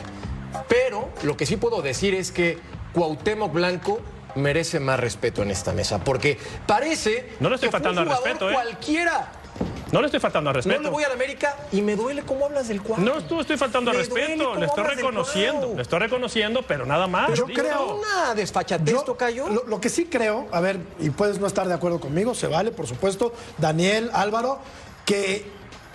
S2: Pero lo que sí puedo decir es que Cuauhtémoc Blanco merece más respeto en esta mesa, porque parece
S3: No le estoy
S2: que
S3: faltando
S2: un
S3: al
S2: jugador
S3: respeto, ¿eh?
S2: cualquiera.
S3: No le estoy faltando al respeto.
S2: No le voy a la América y me duele cómo hablas del cuadro.
S3: No estoy faltando al respeto, le estoy reconociendo, le estoy reconociendo, pero nada más.
S1: Yo
S3: listo.
S1: creo-
S2: Una desfachatez,
S1: Yo,
S2: tocayo.
S1: lo, lo que sí creo, a ver, y puedes no estar de acuerdo conmigo, se vale, por supuesto, Daniel, Álvaro, que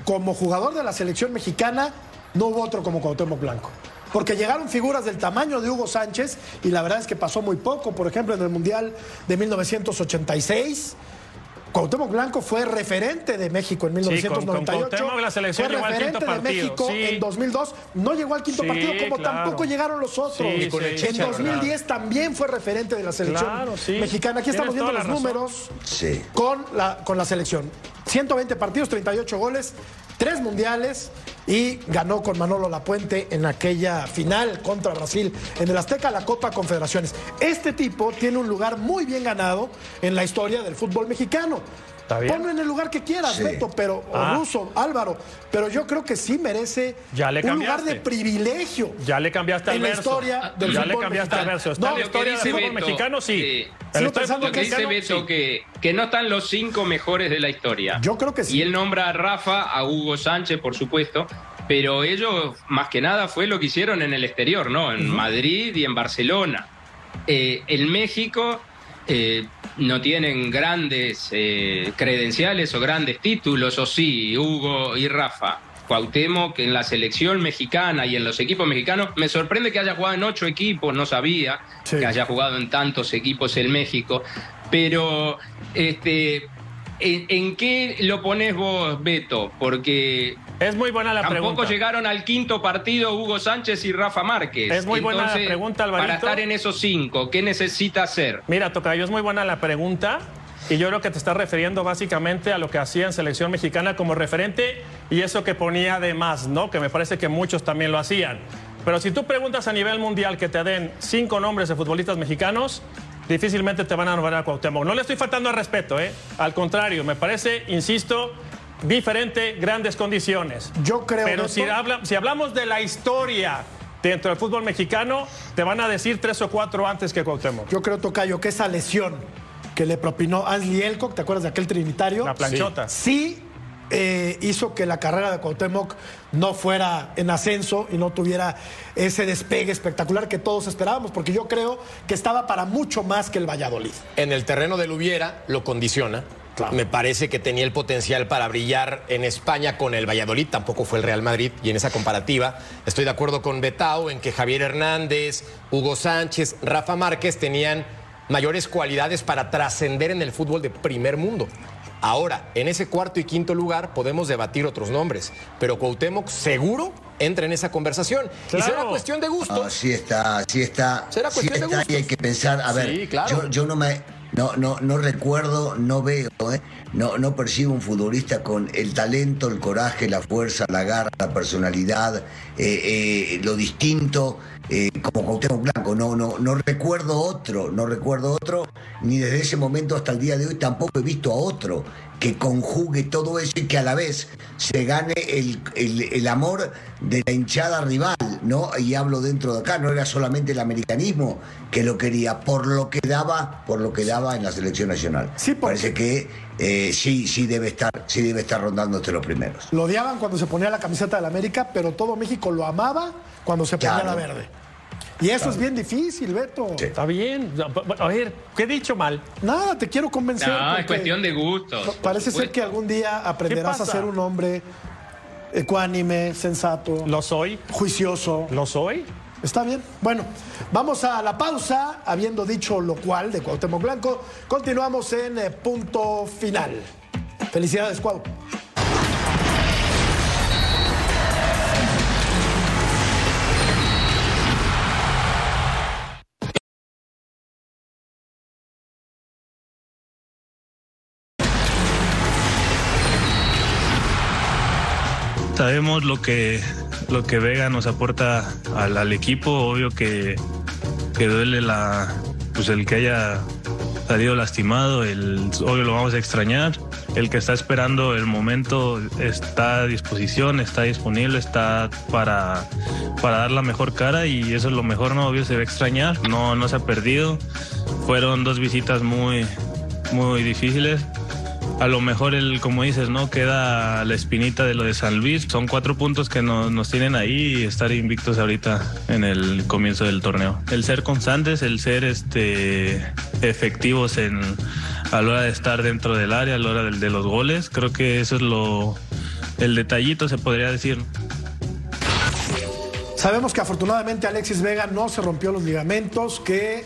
S1: como jugador de la selección mexicana no hubo otro como Cuauhtémoc Blanco. Porque llegaron figuras del tamaño de Hugo Sánchez y la verdad es que pasó muy poco. Por ejemplo, en el Mundial de 1986, Cuauhtémoc Blanco fue referente de México en
S3: con- con
S1: 1998.
S3: Cuauhtémoc la selección
S1: fue
S3: llegó al
S1: referente de México
S3: sí.
S1: en 2002. No llegó al quinto
S3: Sí,
S1: partido como
S3: claro.
S1: tampoco llegaron los otros. En
S2: Chicha,
S1: 2010 también fue referente de la selección
S3: Claro, sí.
S1: mexicana. Aquí estamos
S3: Tienes
S1: viendo los números
S4: Sí.
S1: con la, con la selección. 120 partidos, 38 goles, 3 mundiales y ganó con Manolo Lapuente en aquella final contra Brasil en el Azteca la Copa Confederaciones. Este tipo tiene un lugar muy bien ganado en la historia del fútbol mexicano.
S3: Está bien.
S1: Ponlo en el lugar que quieras,
S4: Sí.
S1: Beto, pero, o
S3: Ah.
S1: Ruso, Álvaro, pero yo creo que sí merece
S3: Ya le
S1: un lugar de privilegio.
S3: Ya le cambiaste al
S1: En la
S3: verso.
S1: historia del
S3: ya le cambiaste al verso. Está
S1: No,
S3: en la historia del fútbol
S5: Beto,
S3: mexicano, sí.
S5: eh,
S1: sigo pensando
S5: que dice
S3: mexicano,
S5: Beto,
S3: sí.
S5: que, que no están los cinco mejores de la historia.
S1: Yo creo que sí.
S5: Y él nombra a Rafa, a Hugo Sánchez, por supuesto, pero ellos, más que nada, fue lo que hicieron en el exterior, ¿no? En Madrid y en Barcelona. Eh, en México eh, no tienen grandes eh, credenciales o grandes títulos, o sí, Hugo y Rafa. Cuauhtémoc en la selección mexicana y en los equipos mexicanos. Me sorprende que haya jugado en ocho equipos, no sabía
S1: Sí.
S5: que haya jugado en tantos equipos en México. Pero, este, ¿en, en qué lo pones vos, Beto? Porque
S3: Es muy buena la
S5: tampoco
S3: pregunta.
S5: llegaron al quinto partido Hugo Sánchez y Rafa Márquez.
S3: Es muy buena la pregunta, Alvarito.
S5: Para estar en esos cinco, ¿qué necesita hacer?
S3: Mira, Tocayo, es muy buena la pregunta. Y yo creo que te estás refiriendo básicamente a lo que hacía en selección mexicana como referente y eso que ponía de más, ¿no? Que me parece que muchos también lo hacían. Pero si tú preguntas a nivel mundial que te den cinco nombres de futbolistas mexicanos, difícilmente te van a nombrar a Cuauhtémoc. No le estoy faltando al respeto, ¿eh? Al contrario, me parece, insisto, diferente, grandes condiciones.
S1: Yo creo,
S3: Pero si, habla- si hablamos de la historia dentro del fútbol mexicano, te van a decir tres o cuatro antes que Cuauhtémoc.
S1: Yo creo, Tocayo, que esa lesión que le propinó Ansley Elcock, ¿te acuerdas de aquel trinitario?
S3: La planchota.
S1: Sí eh, hizo que la carrera de Cuauhtémoc no fuera en ascenso y no tuviera ese despegue espectacular que todos esperábamos, porque yo creo que estaba para mucho más que el Valladolid.
S2: En el terreno del hubiera lo condiciona.
S1: Claro.
S2: Me parece que tenía el potencial para brillar en España con el Valladolid, tampoco fue el Real Madrid. Y en esa comparativa estoy de acuerdo con Betao en que Javier Hernández, Hugo Sánchez, Rafa Márquez tenían mayores cualidades para trascender en el fútbol de primer mundo. Ahora, en ese cuarto y quinto lugar podemos debatir otros nombres, pero Cuauhtémoc seguro entra en esa conversación. Y
S3: Claro.
S2: será cuestión de gusto.
S4: No, sí está, sí está.
S2: Será
S4: sí
S2: cuestión de
S4: está y hay que pensar, a ver,
S2: Sí, claro.
S4: yo, yo no me no, no, no recuerdo, no veo, ¿eh? no, no percibo un futbolista con el talento, el coraje, la fuerza, la garra, la personalidad, eh, eh, lo distinto, eh, como Cuauhtémoc Blanco. No, no, no recuerdo otro, no recuerdo otro, ni desde ese momento hasta el día de hoy tampoco he visto a otro que conjugue todo eso y que a la vez se gane el, el- el amor de la hinchada rival, ¿no? Y hablo dentro de acá, no era solamente el americanismo que lo quería, por lo que daba, por lo que daba en la selección nacional.
S1: Sí, porque-
S4: Parece que eh, sí, sí debe estar, sí debe estar rondando entre los primeros.
S1: Lo odiaban cuando se ponía la camiseta del América, pero todo México lo amaba cuando se ponía
S4: Claro.
S1: la verde. Y eso es bien difícil, Beto.
S4: Sí.
S3: Está bien. A ver, ¿qué he dicho mal?
S1: Nada, te quiero convencer.
S5: No, es cuestión de gustos.
S1: Parece ser que algún día aprenderás a ser un hombre ecuánime, sensato,
S3: ¿Lo soy?
S1: juicioso.
S3: ¿Lo soy?
S1: Está bien. Bueno, vamos a la pausa. Habiendo dicho lo cual de Cuauhtémoc Blanco, continuamos en eh, punto final. Felicidades, Cuau.
S8: Sabemos lo que, lo que Vega nos aporta al, equipo, obvio que, que duele la, pues el que haya salido lastimado, el, obvio lo vamos a extrañar. El que está esperando el momento está a disposición, está disponible, está para, para dar la mejor cara y eso es lo mejor, no obvio se va a extrañar, no, no se ha perdido. Fueron dos visitas muy, muy difíciles. A lo mejor, el, como dices, ¿no? Queda la espinita de lo de San Luis. Son cuatro puntos que nos, nos tienen ahí y estar invictos ahorita en el comienzo del torneo. El ser constantes, el ser este, efectivos en, a la hora de estar dentro del área, a la hora del- de, los goles. Creo que eso es lo, el detallito, se podría decir.
S1: Sabemos que afortunadamente Alexis Vega no se rompió los ligamentos, que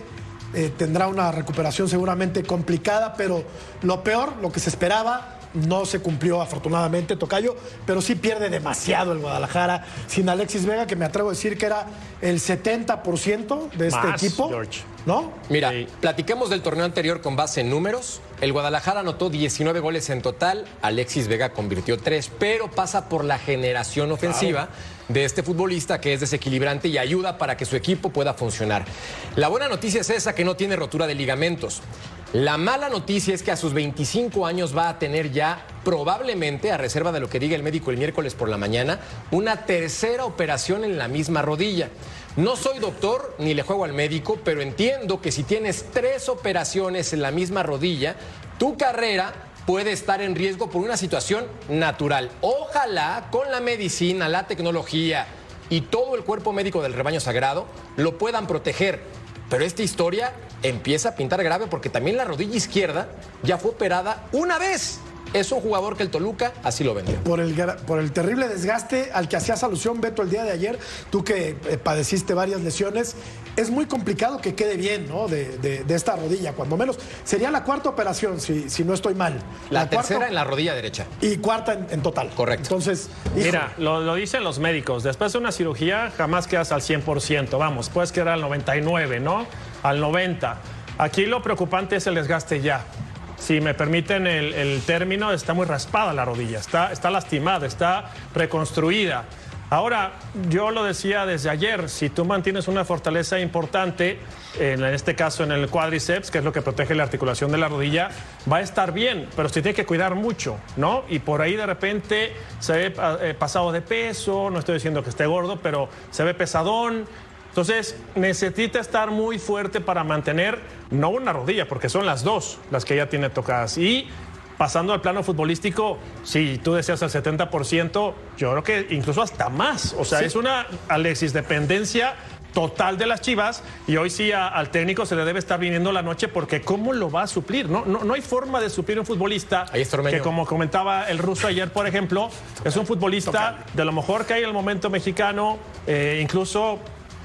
S1: eh, tendrá una recuperación seguramente complicada, pero lo peor, lo que se esperaba, no se cumplió afortunadamente, Tocayo, pero sí pierde demasiado el Guadalajara. Sin Alexis Vega, que me atrevo a decir que era el 70% de este
S3: Más,
S1: equipo.
S3: George.
S1: ¿No?
S2: Mira,
S3: Sí.
S2: platiquemos del torneo anterior con base en números. El Guadalajara anotó 19 goles en total, Alexis Vega convirtió 3, pero pasa por la generación ofensiva de este futbolista que es desequilibrante y ayuda para que su equipo pueda funcionar. La buena noticia es esa que no tiene rotura de ligamentos. La mala noticia es que a sus 25 años va a tener ya probablemente, a reserva de lo que diga el médico el miércoles por la mañana, una tercera operación en la misma rodilla. No soy doctor ni le juego al médico, pero entiendo que si tienes tres operaciones en la misma rodilla, tu carrera puede estar en riesgo por una situación natural. Ojalá con la medicina, la tecnología y todo el cuerpo médico del rebaño sagrado lo puedan proteger. Pero esta historia empieza a pintar grave porque también la rodilla izquierda ya fue operada una vez. Es un jugador que el Toluca así lo vendió.
S1: por el, por el terrible desgaste al que hacías alusión, Beto, el día de ayer, tú que eh, padeciste varias lesiones, es muy complicado que quede bien, ¿no? De, de- de esta rodilla, cuando menos. Sería la cuarta operación, si, si no estoy mal.
S2: La,
S1: cuarta
S2: tercera en la rodilla derecha.
S1: Y cuarta en, en total.
S2: Correcto.
S1: Entonces, hijo,
S3: Mira, lo, lo dicen los médicos. Después de una cirugía jamás quedas al 100%. Vamos, puedes quedar al 99, ¿no? Al 90. Aquí lo preocupante es el desgaste ya. Si me permiten el, término, está muy raspada la rodilla, está, está lastimada, está reconstruida. Ahora, yo lo decía desde ayer, si tú mantienes una fortaleza importante, en este caso en el cuádriceps, que es lo que protege la articulación de la rodilla, va a estar bien, pero se tiene que cuidar mucho, ¿no? Y por ahí de repente se ve eh, pasado de peso, no estoy diciendo que esté gordo, pero se ve pesadón. Entonces, necesita estar muy fuerte para mantener, no una rodilla, porque son las dos las que ya tiene tocadas. Y pasando al plano futbolístico, si tú decías el 70%, yo creo que incluso hasta más. O sea, es una Alexis dependencia total de las Chivas y hoy sí a- al técnico se le debe estar viniendo la noche porque ¿cómo lo va a suplir? No, no, no hay forma de suplir un futbolista
S2: Ahí está Ormeño.
S3: que como comentaba el ruso ayer, por ejemplo, es un futbolista de lo mejor que hay en el momento mexicano, eh, incluso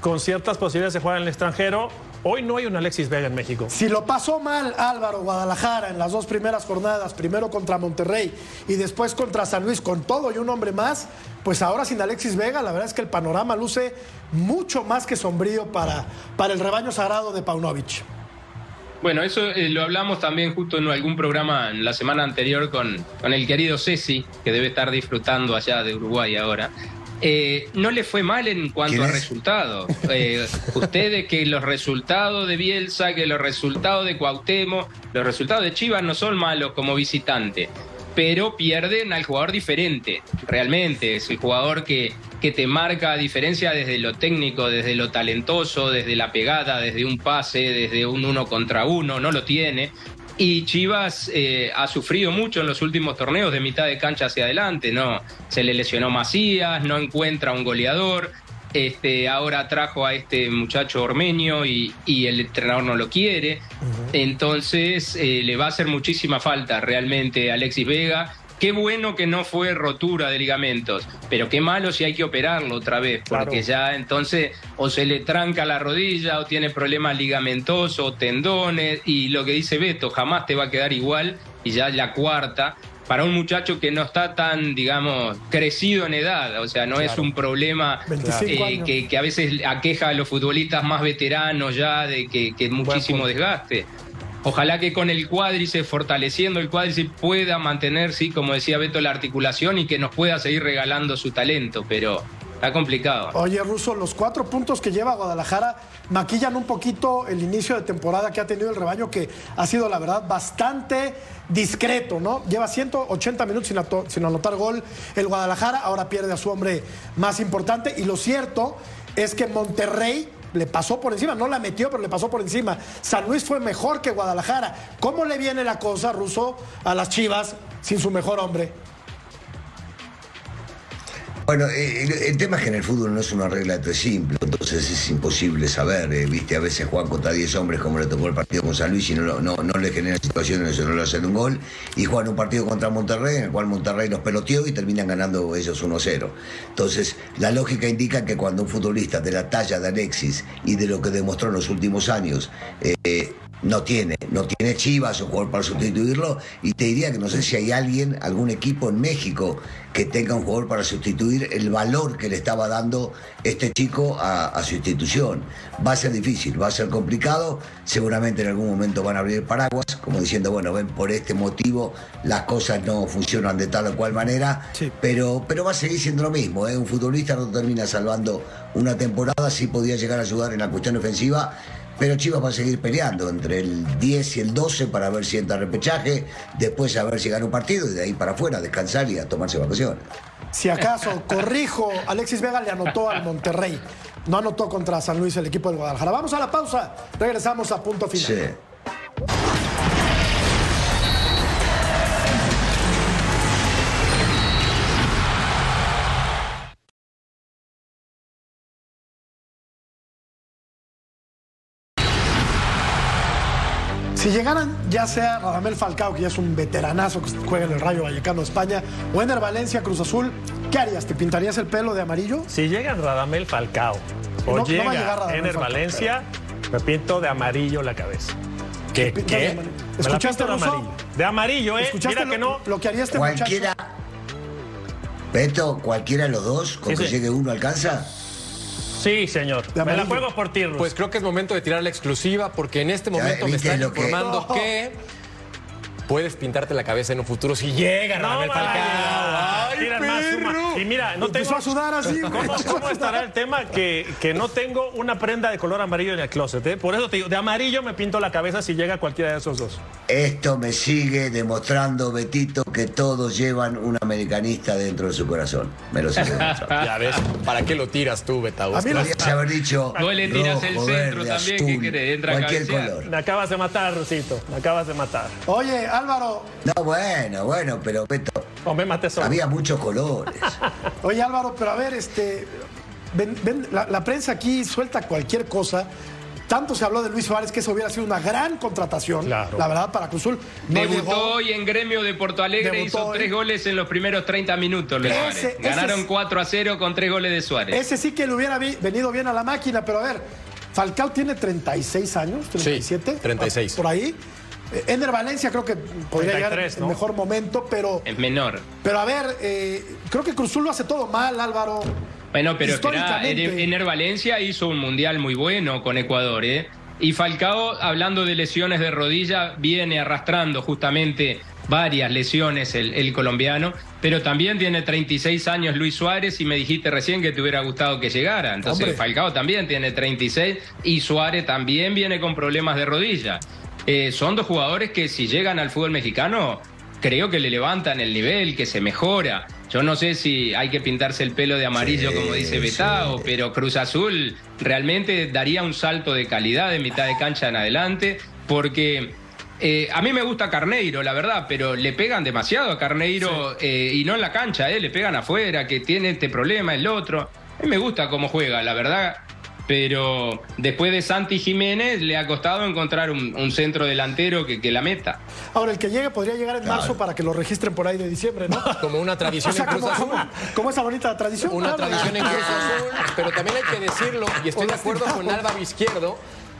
S3: con ciertas posibilidades de jugar en el extranjero. Hoy no hay un Alexis Vega en México.
S1: Si lo pasó mal Álvaro Guadalajara en las dos primeras jornadas, primero contra Monterrey y después contra San Luis con todo y un hombre más, pues ahora sin Alexis Vega, la verdad es que el panorama luce mucho más que sombrío para, para el rebaño sagrado de Paunovic.
S5: Bueno, eso eh, lo hablamos también justo en algún programa en la semana anterior con, con el querido Ceci, que debe estar disfrutando allá de Uruguay ahora. Eh, no le fue mal en cuanto
S4: ¿Quién
S5: a
S4: es?
S5: resultados. Eh, ustedes que los resultados de Bielsa, que los resultados de Cuauhtémoc, los resultados de Chivas no son malos como visitante, pero pierden al jugador diferente, realmente. Es el jugador que, que te marca a diferencia desde lo técnico, desde lo talentoso, desde la pegada, desde un pase, desde un uno contra uno, no lo tiene. Y Chivas eh, ha sufrido mucho en los últimos torneos de mitad de cancha hacia adelante, ¿no? Se le lesionó Macías, no encuentra un goleador, este, ahora trajo a este muchacho ormeño y, y el entrenador no lo quiere. Entonces eh, le va a hacer muchísima falta realmente a Alexis Vega. Qué bueno que no fue rotura de ligamentos, pero qué malo si hay que operarlo otra vez, porque ya entonces o se le tranca la rodilla o tiene problemas ligamentosos tendones y lo que dice Beto, jamás te va a quedar igual y ya la cuarta para un muchacho que no está tan, digamos, crecido en edad, o sea, no es un problema
S1: 25
S5: eh, que a veces aqueja a los futbolistas más veteranos ya de que, que muchísimo desgaste. Ojalá que con el cuádriceps, fortaleciendo el cuádriceps, pueda mantener, sí, como decía Beto, la articulación y que nos pueda seguir regalando su talento, pero está complicado.
S1: Oye, Russo, los cuatro puntos que lleva Guadalajara maquillan un poquito el inicio de temporada que ha tenido el rebaño, que ha sido, la verdad, bastante discreto, ¿no? Lleva 180 minutos sin, anotar gol el Guadalajara, ahora pierde a su hombre más importante. Y lo cierto es que Monterrey le pasó por encima, no la metió, pero le pasó por encima. San Luis fue mejor que Guadalajara. ¿Cómo le viene la cosa, Russo, a las Chivas sin su mejor hombre?
S4: Bueno, eh, el, el tema es que en el fútbol no es una regla tan simple, entonces es imposible saber. eh, Viste, a veces juegan contra 10 hombres, como le tocó el partido con San Luis, y no, no, no le generan situaciones, no le hacen un gol. Y juegan un partido contra Monterrey, en el cual Monterrey los peloteó y terminan ganando ellos 1-0. Entonces, la lógica indica que cuando un futbolista de la talla de Alexis y de lo que demostró en los últimos años, eh, no tiene, no tiene Chivas o jugador para sustituirlo, y te diría que no sé si hay alguien, algún equipo en México que tenga un jugador para sustituir el valor que le estaba dando este chico a, a su institución. Va a ser difícil, va a ser complicado, seguramente en algún momento van a abrir paraguas, como diciendo, bueno, ven, por este motivo las cosas no funcionan de tal o cual manera, pero, pero va a seguir siendo lo mismo, ¿eh? un futbolista no termina salvando una temporada, sí podía llegar a ayudar en la cuestión ofensiva, pero Chivas va a seguir peleando entre el 10 y el 12 para ver si entra repechaje, después a ver si gana un partido y de ahí para afuera, descansar y a tomarse vacaciones.
S1: Si acaso, corrijo, Alexis Vega le anotó al Monterrey. No anotó contra San Luis el equipo del Guadalajara. Vamos a la pausa. Regresamos a punto final.
S4: Sí.
S1: Si llegaran ya sea Radamel Falcao, que ya es un veteranazo que juega en el Rayo Vallecano de España, o Ener Valencia, Cruz Azul, ¿qué harías? ¿Te pintarías el pelo de amarillo?
S3: Si llegan Radamel Falcao o
S1: No- no va a
S3: llega
S1: llegar Radamel
S3: Ener
S1: Falcao.
S3: Valencia, me pinto de amarillo la cabeza.
S2: ¿Qué? ¿Qué?
S3: la
S1: ¿Escuchaste,
S3: pinto de amarillo. De amarillo, ¿eh?
S1: ¿Escuchaste
S3: Mira que
S1: lo,
S3: no.
S1: lo que haría este
S4: Cualquiera.
S1: muchacho?
S4: Beto, cualquiera de los dos, con
S3: Sí,
S4: que
S3: sí.
S4: llegue uno alcanza.
S3: Sí, señor.
S1: De
S3: Me la juego por.
S2: Pues creo que es momento de tirar la exclusiva porque en este momento me están informando que puedes pintarte la cabeza en un futuro si llega
S3: No,
S2: Radamel. Falcao.
S3: Y mira, no tengo.
S1: a sudar así.
S3: ¿Cómo, cómo estará el tema que, que no tengo una prenda de color amarillo en el closet? eh? Por eso te digo, de amarillo me pinto la cabeza si llega cualquiera de esos dos.
S4: Esto me sigue demostrando, Betito, que todos llevan un americanista dentro de su corazón. Me lo sigue demostrando.
S2: Ya ves, ¿para qué lo tiras tú, Betaús?
S1: A mí
S4: Podrías haber dicho.
S5: Vos le tirás el centro
S4: verde,
S5: también,
S4: azul,
S5: ¿qué querés? Entra a
S4: cualquier
S5: cabecear.
S4: color.
S3: Me acabas de matar, Rusito. Me acabas de matar.
S1: Oye, Álvaro,
S4: No, bueno, bueno, pero Beto,
S3: O me maté solo.
S4: había muchos colores.
S1: oye Álvaro, pero a ver, este, ven- ven, la, la prensa aquí suelta cualquier cosa. Tanto se habló de Luis Suárez que eso hubiera sido una gran contratación,
S3: Claro.
S1: la verdad, para Cruzul. No
S5: Debutó
S1: llegó.
S5: hoy en Gremio de Porto Alegre,
S1: Debutó
S5: hizo tres goles en los primeros 30 minutos. Luis
S1: Ese-
S5: Suárez.
S1: ese
S5: Ganaron
S1: es-
S5: 4 a 0 con tres goles de Suárez.
S1: Ese sí que le hubiera vi- venido bien a la máquina, pero a ver, Falcao tiene 36 años, 37.
S2: 36.
S1: Por ahí. Eh, Ender Valencia creo que podría
S3: 33,
S1: llegar en
S3: ¿no?
S1: mejor momento, pero,
S5: Es menor.
S1: pero a ver, eh, creo que Cruzul lo hace todo mal, Álvaro.
S5: Bueno, pero espera. Ener Ener Valencia hizo un mundial muy bueno con Ecuador, ¿eh? Y Falcao, hablando de lesiones de rodilla, viene arrastrando justamente varias lesiones el, el colombiano, pero también tiene 36 años Luis Suárez y me dijiste recién que te hubiera gustado que llegara. Entonces
S1: Hombre.
S5: Falcao también tiene 36 y Suárez también viene con problemas de rodilla. Eh, son dos jugadores que si llegan al fútbol mexicano creo que le levantan el nivel, que se mejora. Yo no sé si hay que pintarse el pelo de amarillo,
S4: Sí,
S5: como dice
S4: sí.
S5: Betao, pero Cruz Azul realmente daría un salto de calidad de mitad de cancha en adelante, porque eh, a mí me gusta Carneiro, la verdad, pero le pegan demasiado a Carneiro eh, y no en la cancha, eh, le pegan afuera, que tiene este problema, el otro. A mí me gusta cómo juega, la verdad. Pero después de Santi Jiménez le ha costado encontrar un, un centro delantero que, que la meta.
S1: Ahora, el que llegue podría llegar en marzo para que lo registren por ahí de diciembre, ¿no?
S2: Como una
S1: O
S2: tradición
S1: sea,
S2: en Cruz
S1: como,
S2: Azul.
S1: como- como esa bonita tradición.
S2: Una
S1: claro.
S2: tradición en Cruz Azul, pero también hay que decirlo, y estoy de acuerdo con Álvaro Izquierdo.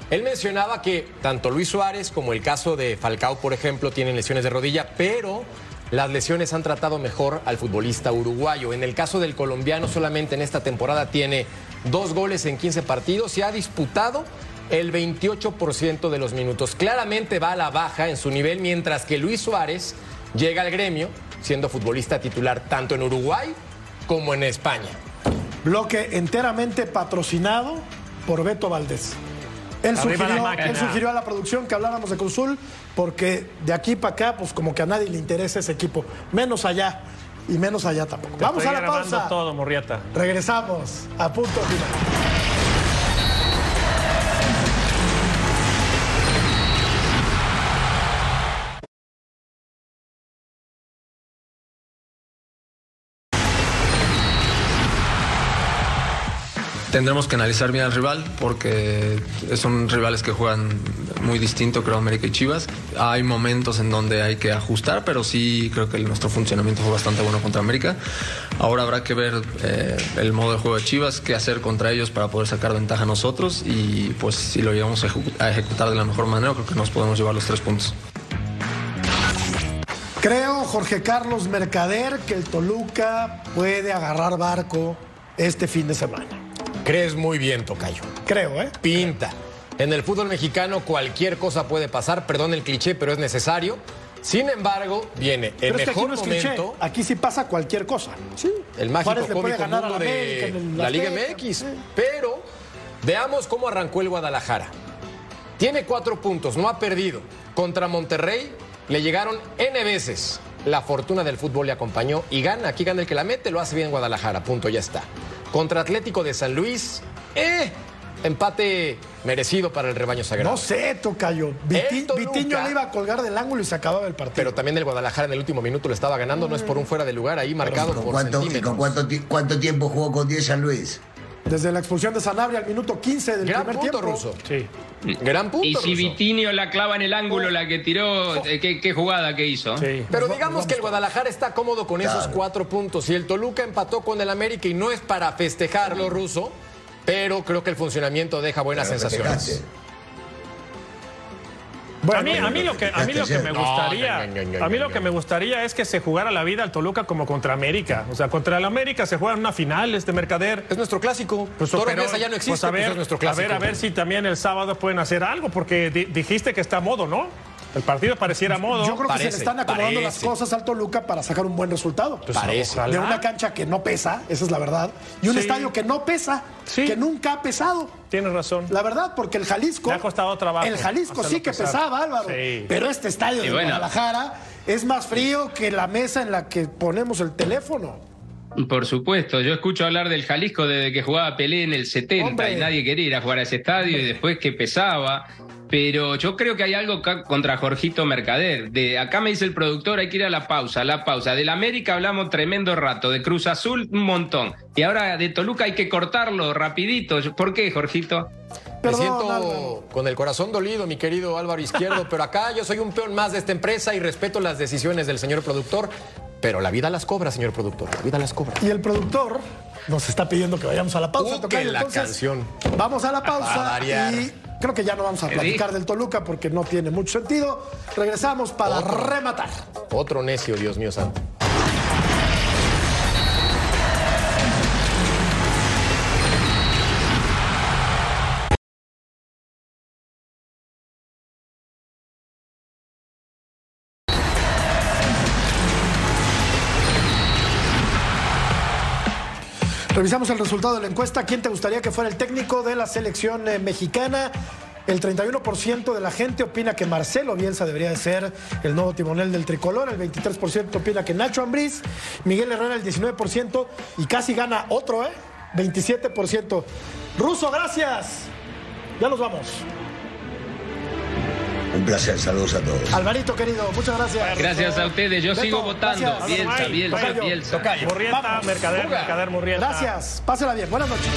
S2: Él mencionaba que tanto Luis Suárez como el caso de Falcao, por ejemplo, tienen lesiones de rodilla, pero las lesiones han tratado mejor al futbolista uruguayo. En el caso del colombiano, solamente en esta temporada tiene dos goles en 15 partidos y ha disputado el 28% de los minutos. Claramente va a la baja en su nivel, mientras que Luis Suárez llega al gremio siendo futbolista titular tanto en Uruguay como en España.
S1: Bloque enteramente patrocinado por Beto Valdés. Él sugirió, él sugirió a la producción que habláramos de Cruzul porque de aquí para acá, pues como que a nadie le interesa ese equipo. Menos allá y menos allá tampoco. Vamos a la pausa.
S3: todo, Morriata.
S1: Regresamos a punto final.
S9: Tendremos que analizar bien al rival porque son rivales que juegan muy distinto, creo, América y Chivas. Hay momentos en donde hay que ajustar, pero sí creo que nuestro funcionamiento fue bastante bueno contra América. Ahora habrá que ver eh, el modo de juego de Chivas, qué hacer contra ellos para poder sacar ventaja a nosotros y pues si lo llevamos a ejecu- a ejecutar de la mejor manera, creo que nos podemos llevar los tres puntos.
S1: Creo, Jorge Carlos Mercader, que el Toluca puede agarrar barco este fin de semana.
S2: Crees muy bien, Tocayo.
S1: Creo, ¿eh?
S2: Pinta. En el fútbol mexicano cualquier cosa puede pasar, perdón el cliché, pero es necesario. Sin embargo, viene el
S1: Pero es que aquí
S2: mejor
S1: no es cliché.
S2: momento,
S1: Aquí sí pasa cualquier cosa. Sí.
S2: el mágico
S1: puede
S2: cómico
S1: a
S2: mundo
S1: la
S2: de la Liga. MX.
S1: Sí.
S2: Pero veamos cómo arrancó el Guadalajara. Tiene cuatro puntos, no ha perdido. Contra Monterrey le llegaron N veces. La fortuna del fútbol le acompañó y gana. Aquí gana el que la mete, lo hace bien Guadalajara. Punto, ya está. Contra Atlético de San Luis, eh, empate merecido para el rebaño sagrado.
S1: No sé, Tocayo. Viti- Vitiño le iba a colgar del ángulo y se acababa el partido.
S2: Pero también el Guadalajara en el último minuto lo estaba ganando, no es por un fuera de lugar ahí marcado
S4: ¿Con
S2: por
S4: cuánto, y
S2: centímetros.
S4: con cuánto, ti- cuánto tiempo jugó con 10 San Luis?
S1: Desde la expulsión de Sanabria al minuto 15 del
S2: Gran
S1: primer
S2: punto,
S1: tiempo.
S2: Ruso.
S3: Sí.
S2: Gran punto,
S5: Y si
S2: Ruso.
S5: Vitinho la clava en el ángulo, la que tiró, eh, ¿qué, qué jugada que hizo?
S3: Sí.
S2: Pero digamos que el Guadalajara está cómodo con esos cuatro puntos. Y el Toluca empató con el América y no es para festejarlo, Ruso. Pero creo que el funcionamiento deja buenas sensaciones.
S1: Bueno,
S3: a mí, a mí lo que, a mí lo que me gustaría, a mí lo que me gustaría es que se jugara la vida al Toluca como contra América. O sea, contra el América se juega en una final este Mercader.
S2: Es nuestro clásico.
S3: Pues,
S2: Toro
S3: pero,
S2: Mesa ya no existe,
S3: pues, a
S2: pues
S3: ver,
S2: es nuestro
S3: a
S2: clásico.
S3: ver, a ver si también el sábado pueden hacer algo, porque di- dijiste que está a modo, ¿no? El partido pareciera modo.
S1: Yo creo que se le están acomodando las cosas al Toluca para sacar un buen resultado.
S3: Pues,
S2: Parece.
S1: de una cancha que no pesa, esa es la verdad, y un
S3: Sí.
S1: estadio que no pesa,
S3: Sí.
S1: que nunca ha pesado.
S3: Tienes razón.
S1: La verdad, porque el Jalisco.
S3: Le ha costado trabajo
S1: El Jalisco sí que
S3: pesar.
S1: pesaba, Álvaro.
S3: Sí.
S1: Pero este estadio
S5: Y
S1: de
S5: bueno.
S1: Guadalajara es más frío que la mesa en la que ponemos el teléfono.
S5: Por supuesto, yo escucho hablar del Jalisco desde que jugaba Pelé en el 70
S1: Hombre.
S5: y nadie quería ir a jugar a ese estadio y después que pesaba. Pero yo creo que hay algo contra Jorgito Mercader. De acá me dice el productor, hay que ir a la pausa, a la pausa. Del América hablamos tremendo rato, de Cruz Azul un montón. Y ahora de Toluca hay que cortarlo rapidito. ¿Por qué, Jorgito?
S2: Me
S1: Perdón,
S2: siento
S1: Álvaro.
S2: con el corazón dolido, mi querido Álvaro Izquierdo, pero acá yo soy un peón más de esta empresa y respeto las decisiones del señor productor, pero la vida las cobra, señor productor, la vida las cobra.
S1: Y el productor nos está pidiendo que vayamos a la pausa.
S2: Uh, que la
S1: Entonces,
S2: canción.
S1: Vamos a la pausa
S2: A
S1: y creo que ya no vamos a
S5: ¿Qué
S1: platicar del Toluca porque no tiene mucho sentido. Regresamos para
S2: Otro.
S1: rematar.
S2: Otro necio, Dios mío santo.
S1: Revisamos el resultado de la encuesta. ¿Quién te gustaría que fuera el técnico de la selección eh, mexicana? El 31% de la gente opina que Marcelo Bielsa debería de ser el nuevo timonel del tricolor. El 23% opina que Nacho Ambriz. Miguel Herrera el 19% y casi gana otro, ¿eh? 27%. Ruso, gracias. Ya nos vamos.
S4: Un placer, saludos a todos.
S1: Alvarito, querido, muchas gracias.
S5: Gracias a ustedes, yo
S1: Beto,
S5: sigo votando.
S1: gracias.
S5: Bielsa, Bielsa,
S1: Tocayo.
S5: Bielsa.
S3: Murrieta,
S1: Vamos.
S3: Mercader,
S2: Fuga.
S3: Mercader, Murrieta.
S1: Gracias. Pásela bien. Buenas noches.